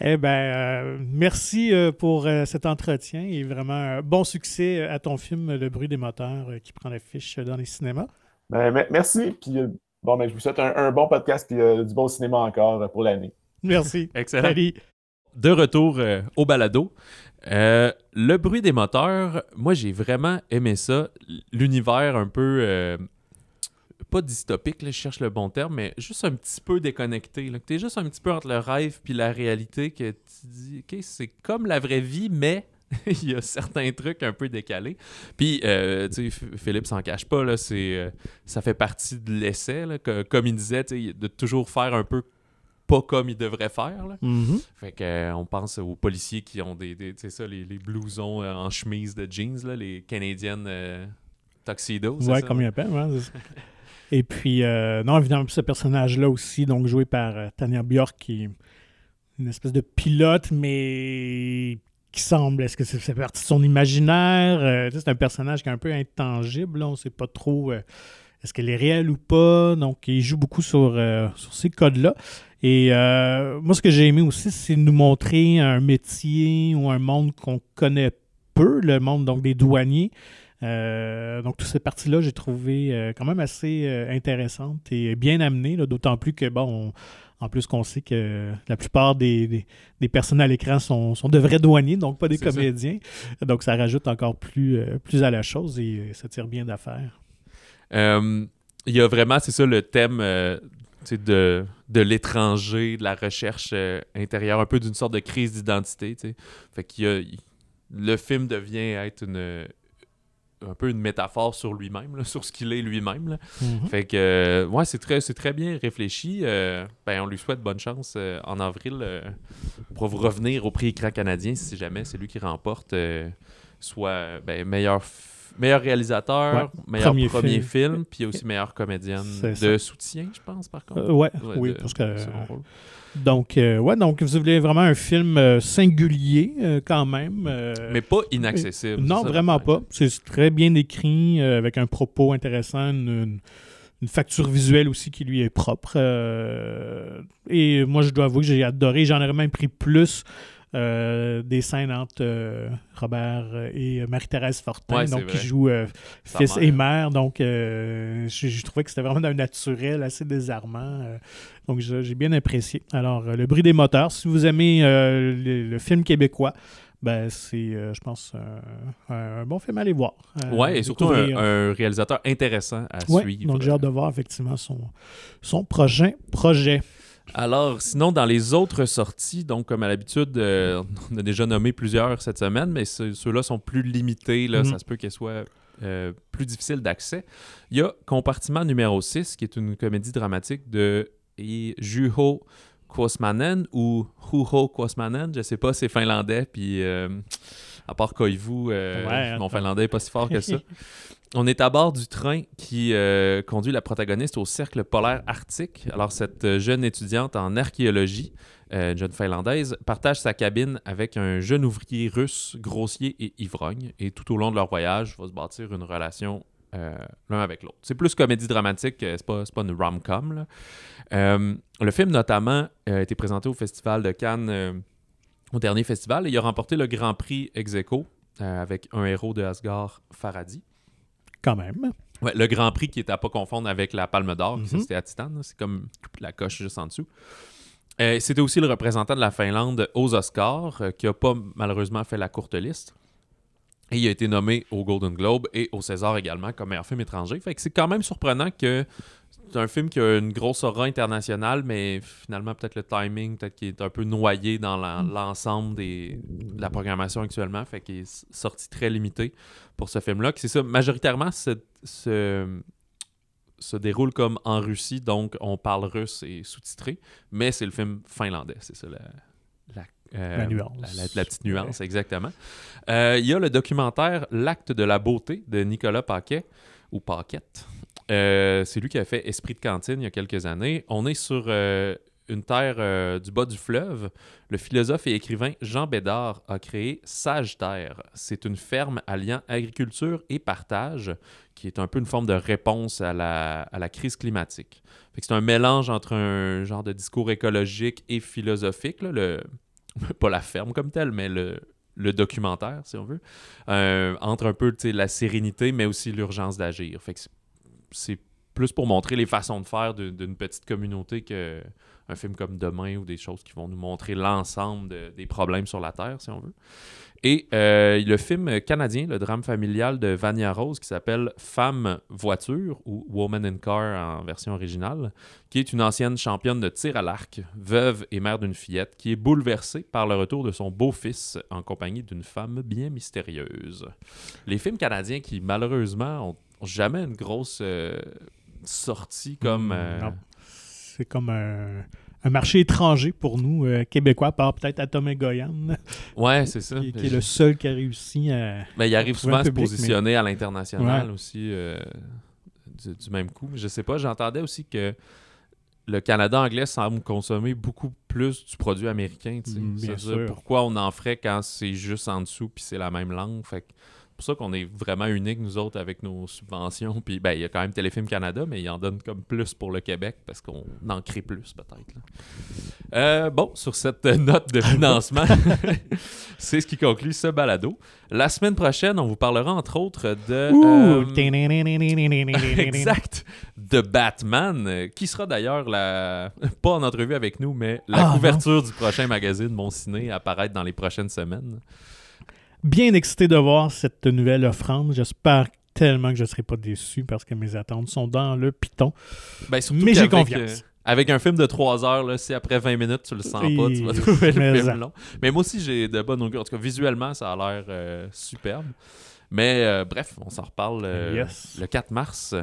S1: Eh bien, euh, merci euh, pour euh, cet entretien et vraiment bon succès à ton film Le bruit des moteurs qui prend l'affiche dans les cinémas.
S3: Ben, merci. Puis, bon, ben, je vous souhaite un, bon podcast et du bon cinéma encore pour l'année.
S1: Merci. [LAUGHS]
S2: Excellent. De retour au balado. le bruit des moteurs, moi j'ai vraiment aimé ça. L'univers un peu pas dystopique, je cherche le bon terme, mais juste un petit peu déconnecté. Tu es juste un petit peu entre le rêve puis la réalité que tu dis, OK, c'est comme la vraie vie, mais [LAUGHS] il y a certains trucs un peu décalés. Puis, euh, tu sais, Philippe s'en cache pas, là, c'est, euh, ça fait partie de l'essai, comme il disait, de toujours faire un peu pas comme il devrait faire.
S1: Mm-hmm.
S2: Fait que, euh, on pense aux policiers qui ont des, des ça, les, les, blousons en chemise de jeans, là, les Canadiennes tuxedos.
S1: Ouais, comme il appelle, ouais, [LAUGHS] Et puis, euh, non, évidemment, ce personnage-là aussi, donc joué par euh, Tania Bjork, qui est une espèce de pilote, mais qui semble, est-ce que c'est fait partie de son imaginaire? Euh, c'est un personnage qui est un peu intangible, on ne sait pas trop est-ce qu'elle est réelle ou pas? Donc, il joue beaucoup sur, sur ces codes-là. Et moi, ce que j'ai aimé aussi, c'est nous montrer un métier ou un monde qu'on connaît peu, le monde donc des douaniers. Euh, donc, toute cette partie-là, j'ai trouvé euh, quand même assez euh, intéressante et bien amenée, d'autant plus que, bon, En plus qu'on sait que la plupart des, des, personnes à l'écran sont, sont, de vrais douaniers, donc pas des comédiens. Donc ça rajoute encore plus, euh, plus à la chose et ça tire bien d'affaire.
S2: Il y a vraiment, c'est ça le thème de, de l'étranger, de la recherche intérieure, un peu d'une sorte de crise d'identité. Fait qu'il y a, le film devient être une un peu une métaphore sur lui-même, [LAUGHS] sur ce qu'il est lui-même. Mhm. Fait que, euh, ouais, c'est très, très bien réfléchi. Euh, ben, on lui souhaite bonne chance euh, en avril pour revenir au prix écran canadien si jamais c'est lui qui remporte soit ben, meilleur, meilleur réalisateur, meilleur premier, film. puis aussi meilleure comédienne de soutien, je pense, par contre.
S1: ouais, oui, parce que donc, euh, ouais, donc vous voulez vraiment un film euh, singulier euh, quand même.
S2: Mais pas inaccessible.
S1: non, vraiment pas. C'est très bien écrit, avec un propos intéressant, une, facture visuelle aussi qui lui est propre. et moi, je dois avouer que j'ai adoré. J'en aurais même pris plus euh, des scènes entre euh, Robert et Marie-Thérèse Fortin, donc qui jouent euh, fils et mère. Donc, je, trouvais que c'était vraiment un naturel assez désarmant. donc, j'ai bien apprécié. Alors, Le bruit des moteurs, si vous aimez le, film québécois, ben, c'est, je pense, un, bon film à aller voir.
S2: oui, et surtout un, réalisateur intéressant à suivre.
S1: Donc, j'ai hâte de voir effectivement son, son prochain projet.
S2: Alors, sinon, dans les autres sorties, donc comme à l'habitude, euh, on a déjà nommé plusieurs cette semaine, mais ceux-là sont plus limités. Là, mhm. Ça se peut qu'elles soient euh, plus difficiles d'accès. Il y a Compartiment numéro 6, qui est une comédie dramatique de Juho Kosmanen ou Huho Kosmanen, je sais pas, c'est finlandais, puis euh, à part Koivu, mon finlandais n'est pas si fort que ça. [LAUGHS] On est à bord du train qui euh, conduit la protagoniste au cercle polaire arctique. Alors, cette euh, jeune étudiante en archéologie, euh, jeune finlandaise, partage sa cabine avec un jeune ouvrier russe, grossier et ivrogne. Et tout au long de leur voyage, va se bâtir une relation l'un avec l'autre. C'est plus comédie dramatique, c'est pas, pas une rom-com. le film, notamment, a été présenté au Festival de Cannes, au dernier festival, et il a remporté le Grand Prix ex avec un héros de Asgard, Faradi
S1: quand même.
S2: Ouais, le Grand Prix qui est à pas confondre avec la Palme d'Or, mhm. c'était à Titan, c'est comme la coche juste en dessous. Euh, c'était aussi le représentant de la Finlande aux Oscars, euh, qui n'a pas malheureusement fait la courte liste. Et il a été nommé au Golden Globe et au César également comme meilleur film étranger. Fait que c'est quand même surprenant que c'est un film qui a une grosse aura internationale, mais finalement, peut-être le timing, peut-être qu'il est un peu noyé dans l'ensemble de la programmation actuellement. Fait qu'il est sorti très limité pour ce film-là. C'est ça, majoritairement, se, se, déroule comme en Russie, donc on parle russe et sous-titré, mais c'est le film finlandais. C'est ça la,
S1: euh, nuance.
S2: La, petite nuance, exactement. Euh, il y a le documentaire L'acte de la beauté de Nicolas Paquet, ou Paquette, euh, c'est lui qui a fait Esprit de cantine il y a quelques années. On est sur euh, une terre euh, du bas du fleuve. Le philosophe et écrivain Jean Bédard a créé Sage Terre. C'est une ferme alliant agriculture et partage qui est un peu une forme de réponse à la, crise climatique. C'est un mélange entre un genre de discours écologique et philosophique, le, [LAUGHS] pas la ferme comme telle, mais le, documentaire, si on veut, entre un peu la sérénité, mais aussi l'urgence d'agir. C'est plus pour montrer les façons de faire d'une petite communauté qu'un film comme Demain ou des choses qui vont nous montrer l'ensemble des problèmes sur la Terre, si on veut. Et euh, le film canadien, le drame familial de Vania Rose, qui s'appelle Femme voiture ou Woman in Car en version originale, qui est une ancienne championne de tir à l'arc, veuve et mère d'une fillette, qui est bouleversée par le retour de son beau-fils en compagnie d'une femme bien mystérieuse. Les films canadiens qui, malheureusement, ont jamais une grosse euh, sortie comme. Hmm, euh,
S1: c'est comme un, marché étranger pour nous, euh, Québécois, par peut-être Atom et Goyan.
S2: Ouais, c'est ça.
S1: Qui, est le seul qui a réussi à.
S2: Mais il arrive souvent à se positionner à l'international aussi du, même coup. Je sais pas, j'entendais aussi que le Canada anglais semble consommer beaucoup plus du produit américain. Hmm, bien sûr. Pourquoi on en ferait quand c'est juste en dessous puis c'est la même langue? Fait pour ça qu'on est vraiment unique, nous autres, avec nos subventions. Puis, ben, il y a quand même Téléfilm Canada, mais il en donne comme plus pour le Québec parce qu'on en crée plus, peut-être. Euh, bon, sur cette note de financement, [LAUGHS] c'est ce qui conclut ce balado. La semaine prochaine, on vous parlera entre autres de. euh, exact. De Batman, qui sera d'ailleurs la. Pas en entrevue avec nous, mais la
S1: Ah,
S2: couverture du prochain magazine Mon Ciné apparaître dans les prochaines semaines.
S1: Bien excité de voir cette nouvelle offrande. J'espère tellement que je ne serai pas déçu parce que mes attentes sont dans le piton.
S2: Ben,
S1: Mais j'ai confiance.
S2: euh, avec un film de 3 heures, là, si après 20 minutes tu le sens pas, tu vas trouver le
S1: mais
S2: film long. Mais moi aussi, j'ai de bonnes augures. En tout cas, visuellement, ça a l'air euh, superbe. Mais euh, bref, on s'en reparle euh,
S1: Yes.
S2: le 4 mars.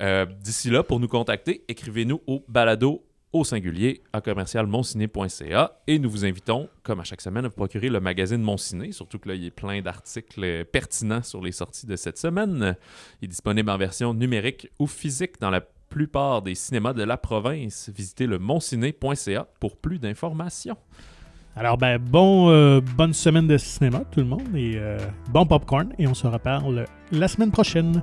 S2: Euh, D'ici là, pour nous contacter, écrivez-nous au balado au singulier à commercialmonciné.ca et nous vous invitons, comme à chaque semaine, à vous procurer le magazine Mon Ciné, surtout que là, il y a plein d'articles euh, pertinents sur les sorties de cette semaine. Il est disponible en version numérique ou physique dans la plupart des cinémas de la province. Visitez le monciné.ca pour plus d'informations.
S1: Alors, ben, bon, euh, bonne semaine de cinéma, tout le monde, et euh, bon popcorn, et on se reparle la semaine prochaine.